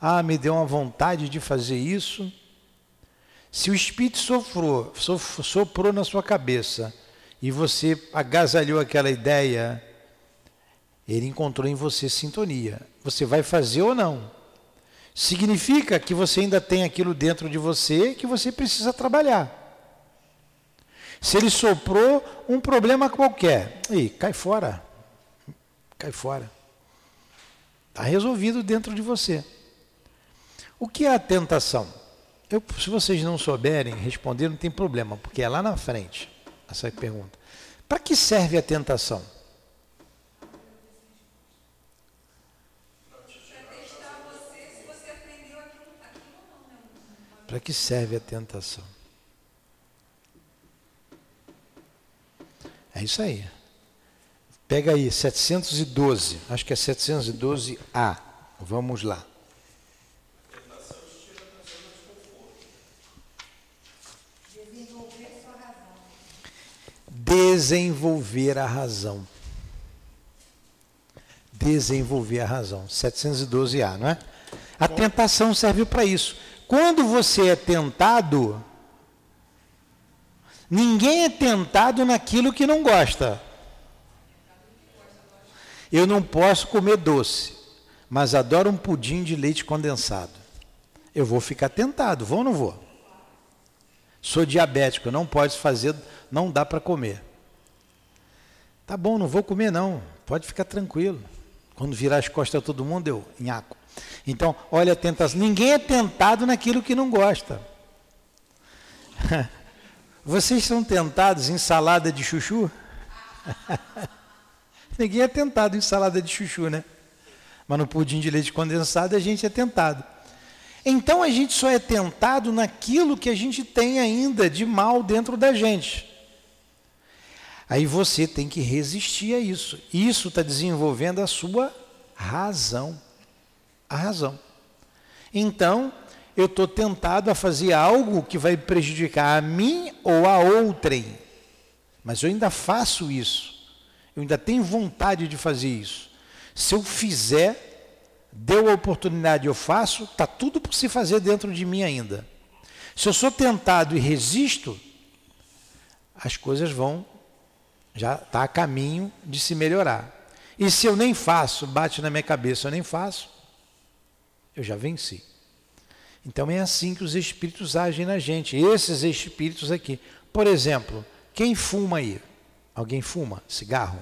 Speaker 1: Ah, me deu uma vontade de fazer isso se o espírito soprou, soprou na sua cabeça e você agasalhou aquela ideia, ele encontrou em você sintonia. Você vai fazer ou não? Significa que você ainda tem aquilo dentro de você que você precisa trabalhar. Se ele soprou um problema qualquer, e cai fora. Cai fora. Está resolvido dentro de você. O que é a tentação? Eu, se vocês não souberem responder, não tem problema, porque é lá na frente essa pergunta. Para que serve a tentação? Para que serve a tentação? É isso aí. Pega aí, 712, acho que é 712A. Vamos lá. desenvolver a razão. Desenvolver a razão. 712A, não é? A tentação serve para isso. Quando você é tentado, ninguém é tentado naquilo que não gosta. Eu não posso comer doce, mas adoro um pudim de leite condensado. Eu vou ficar tentado, vou ou não vou? Sou diabético, não pode fazer, não dá para comer. Tá bom, não vou comer não, pode ficar tranquilo. Quando virar as costas todo mundo, eu nhaco. Então, olha a tentação. Ninguém é tentado naquilo que não gosta. *laughs* Vocês são tentados em salada de chuchu? *laughs* Ninguém é tentado em salada de chuchu, né? Mas no pudim de leite condensado a gente é tentado. Então a gente só é tentado naquilo que a gente tem ainda de mal dentro da gente. Aí você tem que resistir a isso. Isso está desenvolvendo a sua razão. A razão. Então, eu estou tentado a fazer algo que vai prejudicar a mim ou a outrem. Mas eu ainda faço isso. Eu ainda tenho vontade de fazer isso. Se eu fizer, deu a oportunidade, eu faço, está tudo por se fazer dentro de mim ainda. Se eu sou tentado e resisto, as coisas vão já está a caminho de se melhorar. E se eu nem faço, bate na minha cabeça, eu nem faço, eu já venci. Então é assim que os espíritos agem na gente, esses espíritos aqui. Por exemplo, quem fuma aí? Alguém fuma cigarro?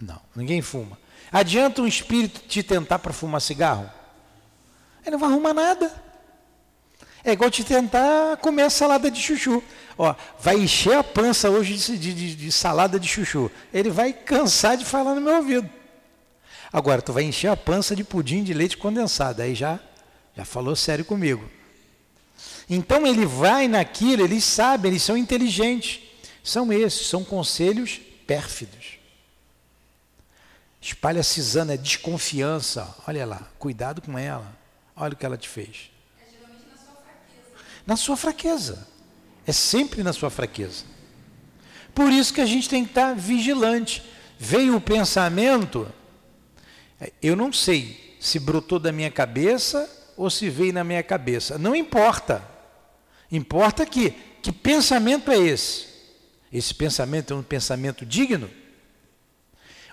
Speaker 1: Não, ninguém fuma. Adianta um espírito te tentar para fumar cigarro? Ele não vai arrumar nada. É igual te tentar comer a salada de chuchu. Ó, vai encher a pança hoje de, de, de, salada de chuchu. Ele vai cansar de falar no meu ouvido. Agora, tu vai encher a pança de pudim de leite condensado. Aí já, já falou sério comigo. Então ele vai naquilo, eles sabem, eles são inteligentes. São esses, são conselhos pérfidos. Espalha cisana, é desconfiança. Olha lá, cuidado com ela. Olha o que ela te fez. É geralmente na sua fraqueza. Na sua fraqueza. É sempre na sua fraqueza. Por isso que a gente tem que estar vigilante. Veio o pensamento, eu não sei se brotou da minha cabeça ou se veio na minha cabeça. Não importa. Importa que que pensamento é esse? Esse pensamento é um pensamento digno?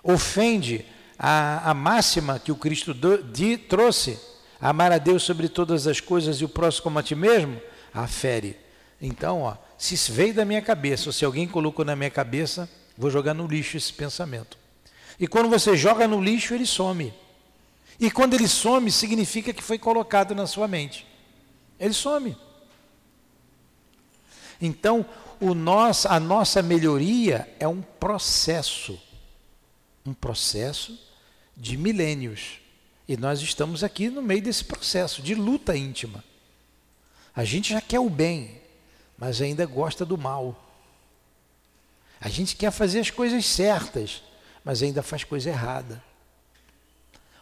Speaker 1: Ofende a, a máxima que o Cristo do, de, trouxe, amar a Deus sobre todas as coisas e o próximo como a ti mesmo? Afere. Então, ó, se veio da minha cabeça, ou se alguém colocou na minha cabeça, vou jogar no lixo esse pensamento. E quando você joga no lixo, ele some. E quando ele some, significa que foi colocado na sua mente. Ele some. Então, o nosso, a nossa melhoria é um processo. Um processo de milênios. E nós estamos aqui no meio desse processo de luta íntima. A gente já quer o bem, mas ainda gosta do mal. A gente quer fazer as coisas certas, mas ainda faz coisa errada.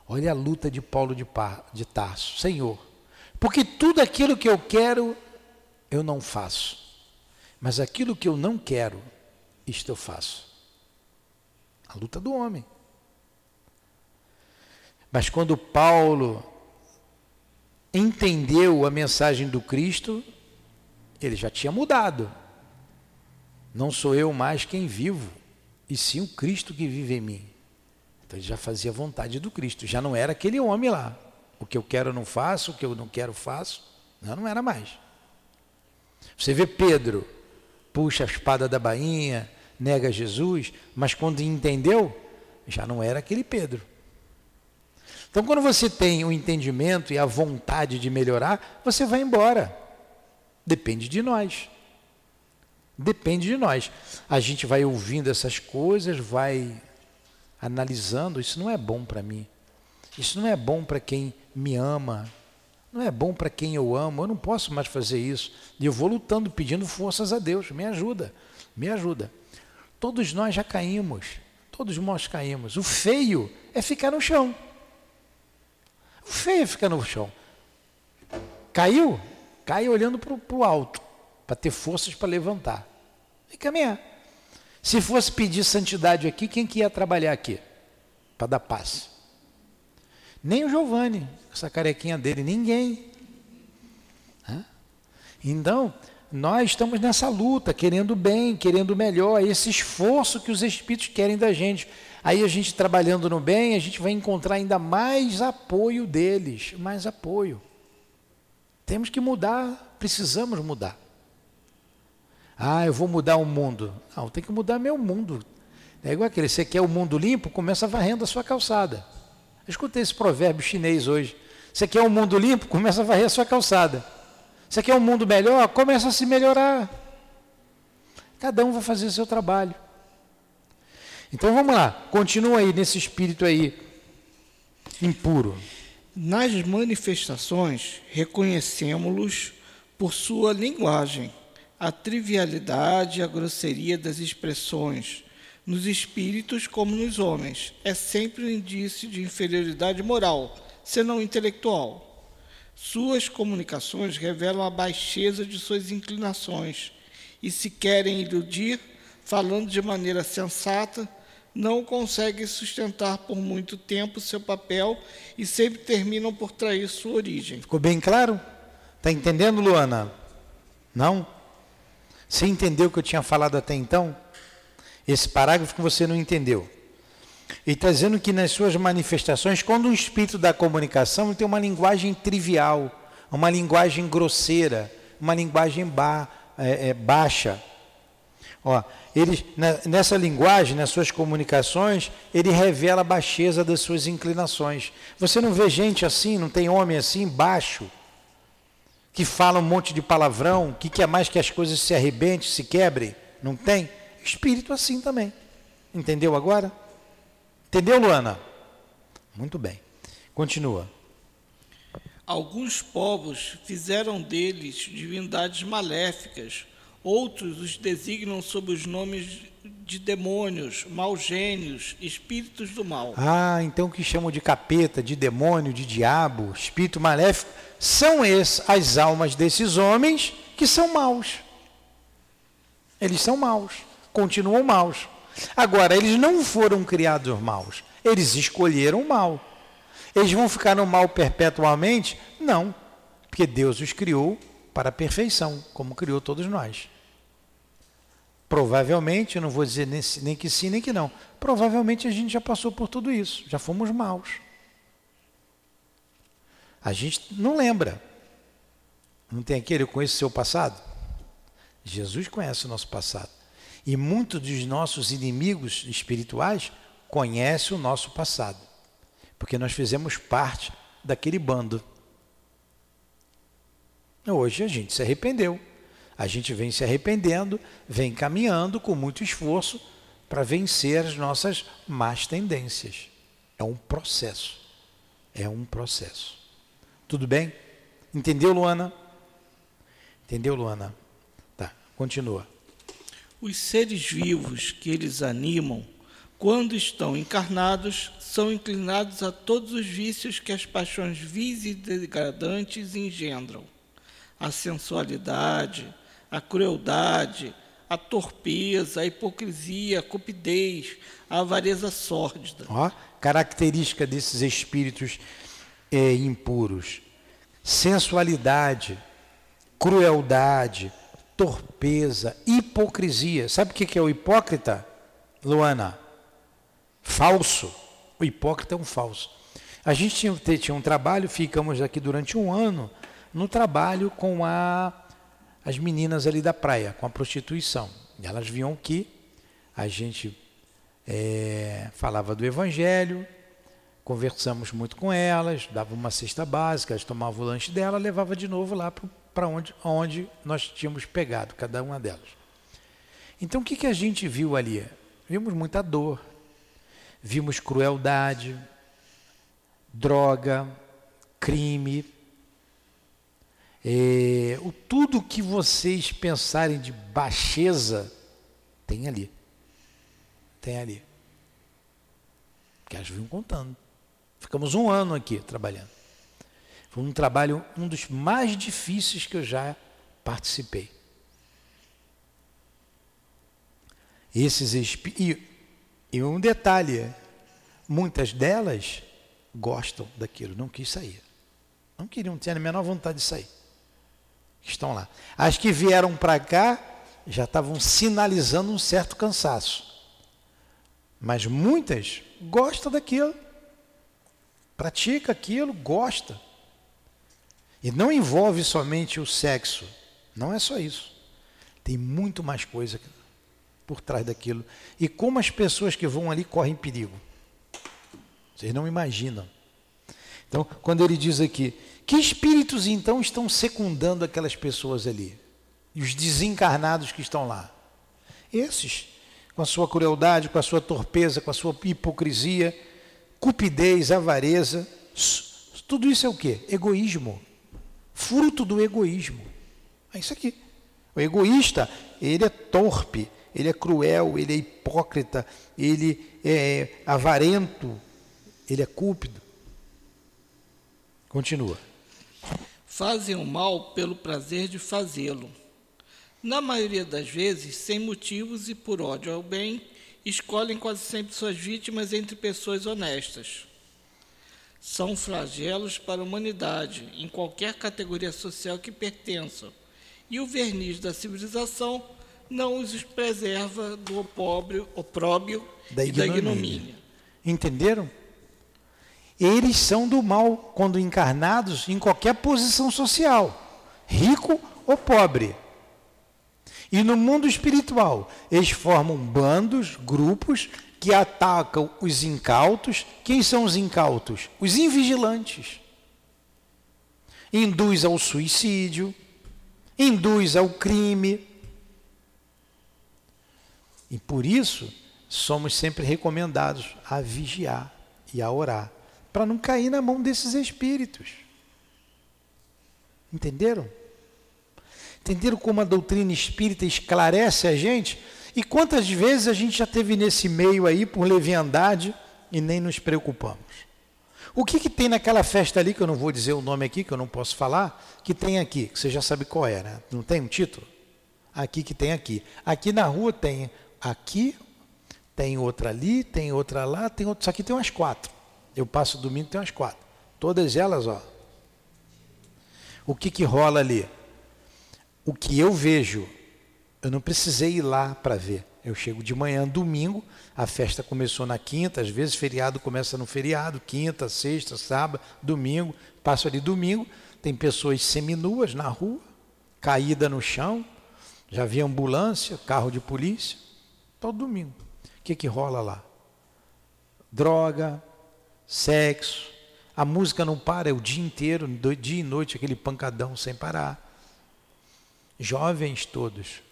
Speaker 1: Olha a luta de Paulo de, de Tarso. Senhor, porque tudo aquilo que eu quero, eu não faço. Mas aquilo que eu não quero, isto eu faço. A luta do homem. Mas quando Paulo entendeu a mensagem do Cristo, ele já tinha mudado. Não sou eu mais quem vivo, e sim o Cristo que vive em mim. Então ele já fazia vontade do Cristo, já não era aquele homem lá. O que eu quero eu não faço, o que eu não quero faço. Não era mais. Você vê Pedro, puxa a espada da bainha, nega Jesus, mas quando entendeu, já não era aquele Pedro. Então, quando você tem o entendimento e a vontade de melhorar, você vai embora. Depende de nós. Depende de nós. A gente vai ouvindo essas coisas, vai analisando. Isso não é bom para mim. Isso não é bom para quem me ama. Não é bom para quem eu amo. Eu não posso mais fazer isso. E eu vou lutando, pedindo forças a Deus. Me ajuda. Me ajuda. Todos nós já caímos. Todos nós caímos. O feio é ficar no chão. O feio é ficar no chão. Caiu? Cai olhando para o alto, para ter forças para levantar. E caminhar. Se fosse pedir santidade aqui, quem que ia trabalhar aqui? Para dar paz. Nem o Giovanni, essa carequinha dele, ninguém. Então, nós estamos nessa luta, querendo bem, querendo melhor, esse esforço que os espíritos querem da gente. Aí a gente trabalhando no bem, a gente vai encontrar ainda mais apoio deles, mais apoio. Temos que mudar, precisamos mudar. Ah, eu vou mudar o mundo. Não, tem que mudar meu mundo. É igual aquele, você quer o mundo limpo, começa varrendo a sua calçada. Eu escutei esse provérbio chinês hoje. Você quer um mundo limpo, começa a varrer a sua calçada. Você quer um mundo melhor, começa a se melhorar. Cada um vai fazer o seu trabalho. Então vamos lá, continua aí nesse espírito aí impuro.
Speaker 2: Nas manifestações, reconhecemos-los por sua linguagem, a trivialidade e a grosseria das expressões, nos espíritos como nos homens. É sempre um indício de inferioridade moral, senão intelectual. Suas comunicações revelam a baixeza de suas inclinações e, se querem iludir, falando de maneira sensata, não conseguem sustentar por muito tempo seu papel e sempre terminam por trair sua origem.
Speaker 1: Ficou bem claro? Está entendendo, Luana? Não? Você entendeu o que eu tinha falado até então? Esse parágrafo que você não entendeu. Ele está dizendo que nas suas manifestações, quando o espírito da comunicação tem uma linguagem trivial, uma linguagem grosseira, uma linguagem ba, é, é, baixa. Ó, ele, nessa linguagem, nas suas comunicações, ele revela a baixeza das suas inclinações. Você não vê gente assim, não tem homem assim, baixo, que fala um monte de palavrão, que quer mais que as coisas se arrebentem, se quebrem? Não tem? Espírito assim também. Entendeu agora? Entendeu, Luana? Muito bem. Continua.
Speaker 2: Alguns povos fizeram deles divindades maléficas, outros os designam sob os nomes de demônios, maus gênios, espíritos do mal.
Speaker 1: Ah, então o que chamam de capeta, de demônio, de diabo, espírito maléfico, são esses, as almas desses homens que são maus. Eles são maus, continuam maus. Agora, eles não foram criados maus, eles escolheram o mal. Eles vão ficar no mal perpetuamente? Não, porque Deus os criou para a perfeição, como criou todos nós. Provavelmente, eu não vou dizer nem que sim nem que não, provavelmente a gente já passou por tudo isso, já fomos maus. A gente não lembra. Não tem aquele, eu conheço o seu passado? Jesus conhece o nosso passado. E muitos dos nossos inimigos espirituais conhecem o nosso passado porque nós fizemos parte daquele bando. Hoje a gente se arrependeu. A gente vem se arrependendo, vem caminhando com muito esforço para vencer as nossas más tendências. É um processo. É um processo. Tudo bem? Entendeu, Luana? Entendeu, Luana? Tá, continua.
Speaker 2: Os seres vivos que eles animam, quando estão encarnados, são inclinados a todos os vícios que as paixões vis e degradantes engendram: a sensualidade, a crueldade, a torpeza, a hipocrisia, a cupidez, a avareza sórdida.
Speaker 1: Ó, característica desses espíritos é, impuros: sensualidade, crueldade, torpeza, hipocrisia. Sabe o que é o hipócrita, Luana? Falso. O hipócrita é um falso. A gente tinha, tinha um trabalho, ficamos aqui durante um ano no trabalho com a, as meninas ali da praia, com a prostituição. E elas vinham aqui, a gente é, falava do Evangelho, conversamos muito com elas, dava uma cesta básica, elas tomavam o lanche dela, levava de novo lá para onde, onde nós tínhamos pegado, cada uma delas. Então o que, que a gente viu ali? Vimos muita dor, vimos crueldade, droga, crime, é, o, tudo que vocês pensarem de baixeza tem ali. Tem ali. Que elas vinham contando. Ficamos um ano aqui trabalhando. Foi um trabalho, um dos mais difíceis que eu já participei. Esses espíritos. E um detalhe: muitas delas gostam daquilo, não quis sair. Não queriam ter a menor vontade de sair. Estão lá. As que vieram para cá já estavam sinalizando um certo cansaço. Mas muitas gostam daquilo. Pratica aquilo, gosta. E não envolve somente o sexo. Não é só isso. Tem muito mais coisa por trás daquilo. E como as pessoas que vão ali correm perigo. Vocês não imaginam. Então, quando ele diz aqui, que espíritos então estão secundando aquelas pessoas ali? E os desencarnados que estão lá? Esses, com a sua crueldade, com a sua torpeza, com a sua hipocrisia, cupidez, avareza, tudo isso é o que? Egoísmo. Fruto do egoísmo. É isso aqui. O egoísta, ele é torpe, ele é cruel, ele é hipócrita, ele é avarento, ele é cúpido. Continua.
Speaker 2: Fazem o mal pelo prazer de fazê-lo. Na maioria das vezes, sem motivos e por ódio ao bem, escolhem quase sempre suas vítimas entre pessoas honestas. São flagelos para a humanidade, em qualquer categoria social que pertençam, e o verniz da civilização não os preserva do opróbrio, opróbrio
Speaker 1: da
Speaker 2: e da ignomínia.
Speaker 1: Entenderam? Eles são do mal quando encarnados em qualquer posição social, rico ou pobre. E no mundo espiritual, eles formam bandos, grupos que atacam os incautos. Quem são os incautos? Os invigilantes. Induz ao suicídio, induz ao crime. E por isso, somos sempre recomendados a vigiar e a orar, para não cair na mão desses espíritos. Entenderam? Entenderam como a doutrina espírita esclarece a gente? E quantas vezes a gente já teve nesse meio aí por leviandade e nem nos preocupamos? O que, que tem naquela festa ali, que eu não vou dizer o nome aqui, que eu não posso falar, que tem aqui, que você já sabe qual é, né? Não tem um título? Aqui que tem aqui. Aqui na rua tem aqui, tem outra ali, tem outra lá, tem outra. Isso aqui tem umas quatro. Eu passo domingo, tem umas quatro. Todas elas, ó. O que, que rola ali? o que eu vejo, eu não precisei ir lá para ver. Eu chego de manhã, domingo, a festa começou na quinta, às vezes feriado começa no feriado, quinta, sexta, sábado, domingo, passo ali domingo, tem pessoas seminuas na rua, caída no chão, já vi ambulância, carro de polícia, todo domingo. O que, que rola lá? Droga, sexo, a música não para, é o dia inteiro, dia e noite, aquele pancadão sem parar jovens todos.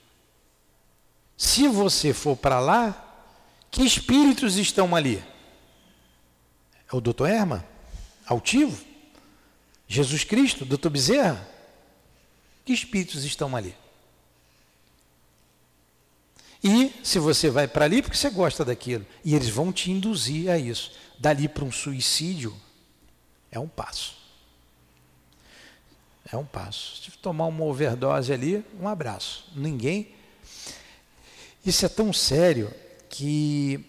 Speaker 1: Se você for para lá, que espíritos estão ali? É o doutor Erma? Altivo? Jesus Cristo? Doutor Bezerra? Que espíritos estão ali? E se você vai para ali, porque você gosta daquilo, e eles vão te induzir a isso. Dali para um suicídio, é um passo. É um passo. Se tomar uma overdose ali, um abraço. Ninguém. Isso é tão sério que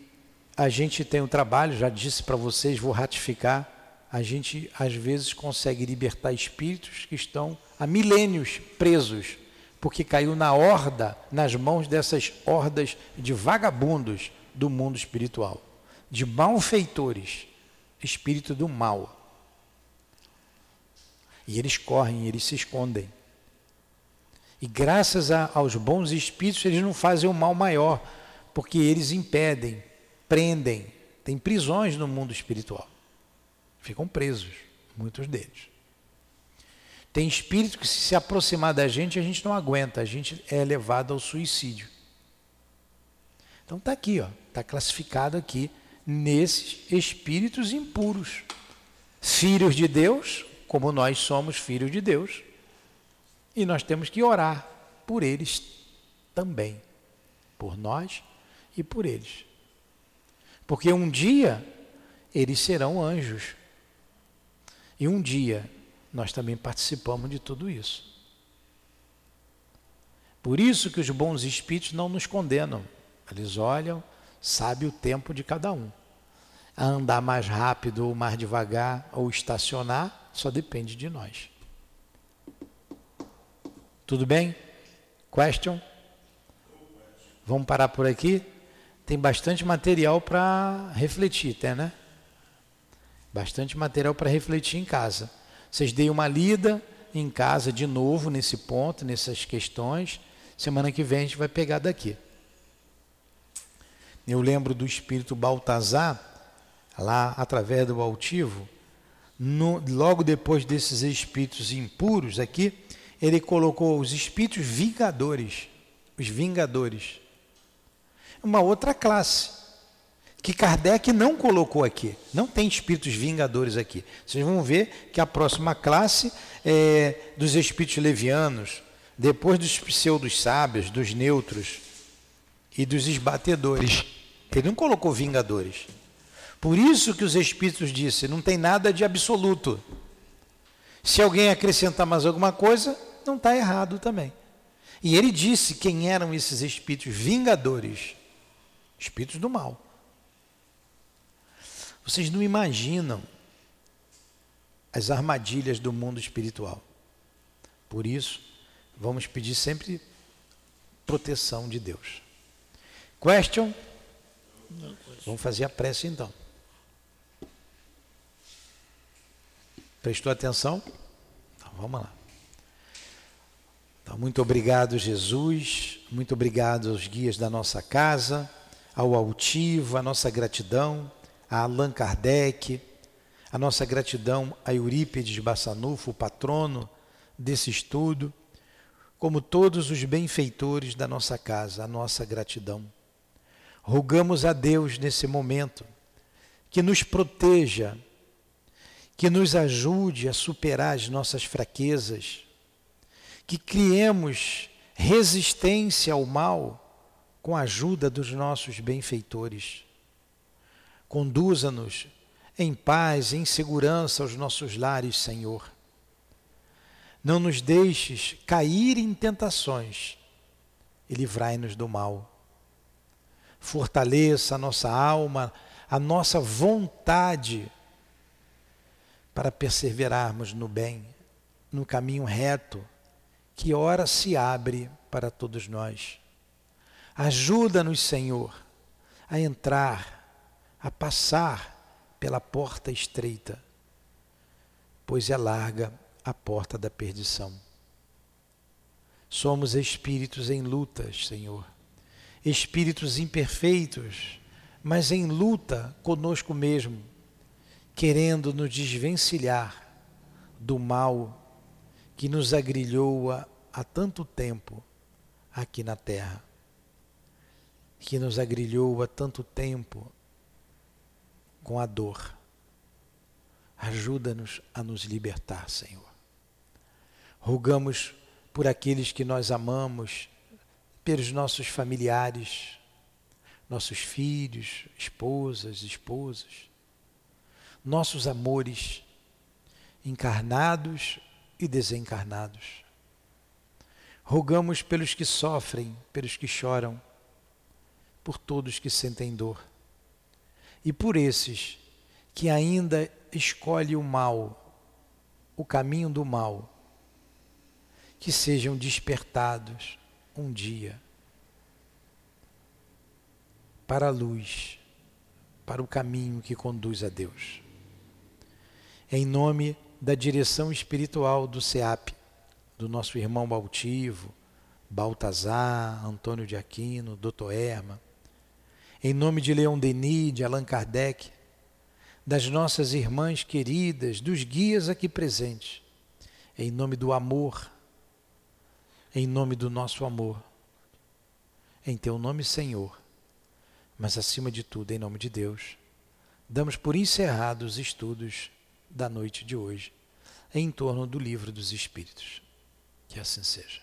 Speaker 1: a gente tem um trabalho, já disse para vocês, vou ratificar. A gente às vezes consegue libertar espíritos que estão há milênios presos, porque caiu na horda, nas mãos dessas hordas de vagabundos do mundo espiritual, de malfeitores, espírito do mal. E eles correm, eles se escondem. E graças a, aos bons espíritos, eles não fazem o mal maior, porque eles impedem, prendem. Tem prisões no mundo espiritual. Ficam presos, muitos deles. Tem espírito que, se se aproximar da gente, a gente não aguenta, a gente é levado ao suicídio. Então está aqui, está classificado aqui nesses espíritos impuros, filhos de Deus, como nós somos filhos de Deus, e nós temos que orar por eles também, por nós e por eles. Porque um dia eles serão anjos. E um dia nós também participamos de tudo isso. Por isso que os bons espíritos não nos condenam. Eles olham, sabem o tempo de cada um. A andar mais rápido ou mais devagar, ou estacionar, só depende de nós. Tudo bem? Question? Vamos parar por aqui? Tem bastante material para refletir, até, né? Bastante material para refletir em casa. Vocês deem uma lida em casa de novo nesse ponto, nessas questões. Semana que vem a gente vai pegar daqui. Eu lembro do espírito Baltazar, lá através do altivo, no, logo depois desses espíritos impuros aqui, ele colocou os espíritos vingadores, os vingadores. Uma outra classe, que Kardec não colocou aqui. Não tem espíritos vingadores aqui. Vocês vão ver que a próxima classe é dos espíritos levianos, depois dos pseudos sábios, dos neutros e dos esbatedores. Ele não colocou vingadores. Por isso que os Espíritos disse, não tem nada de absoluto. Se alguém acrescentar mais alguma coisa, não está errado também. E ele disse quem eram esses espíritos vingadores, espíritos do mal. Vocês não imaginam as armadilhas do mundo espiritual. Por isso, vamos pedir sempre proteção de Deus. Question? Vamos fazer a prece então. Prestou atenção? Então vamos lá. Então, muito obrigado, Jesus. Muito obrigado aos guias da nossa casa, ao Altivo, a nossa gratidão, a Allan Kardec, a nossa gratidão a Eurípides Bassanufo, patrono desse estudo, como todos os benfeitores da nossa casa, a nossa gratidão. Rogamos a Deus nesse momento que nos proteja, que nos ajude a superar as nossas fraquezas, que criemos resistência ao mal com a ajuda dos nossos benfeitores. Conduza-nos em paz, em segurança aos nossos lares, Senhor. Não nos deixes cair em tentações e livrai-nos do mal. Fortaleça a nossa alma, a nossa vontade para perseverarmos no bem, no caminho reto, que ora se abre para todos nós. Ajuda-nos, Senhor, a entrar, a passar pela porta estreita, pois é larga a porta da perdição. Somos espíritos em lutas, Senhor, espíritos imperfeitos, mas em luta conosco mesmo, querendo nos desvencilhar do mal que nos agrilhoa há tanto tempo aqui na terra, que nos agrilhou há tanto tempo com a dor. Ajuda-nos a nos libertar, Senhor. Rogamos por aqueles que nós amamos, pelos nossos familiares, nossos filhos, esposas, esposas, nossos amores, encarnados e desencarnados. Rogamos pelos que sofrem, pelos que choram, por todos que sentem dor e por esses que ainda escolhem o mal, o caminho do mal, que sejam despertados um dia para a luz, para o caminho que conduz a Deus. Em nome da direção espiritual do SEAP, do nosso irmão Baltivo, Baltazar, Antônio de Aquino, Dr. Erma, em nome de Leon Denis, de Allan Kardec, das nossas irmãs queridas, dos guias aqui presentes, em nome do amor, em nome do nosso amor, em teu nome, Senhor, mas acima de tudo, em nome de Deus, damos por encerrados os estudos da noite de hoje, em torno do livro dos Espíritos. Que assim seja.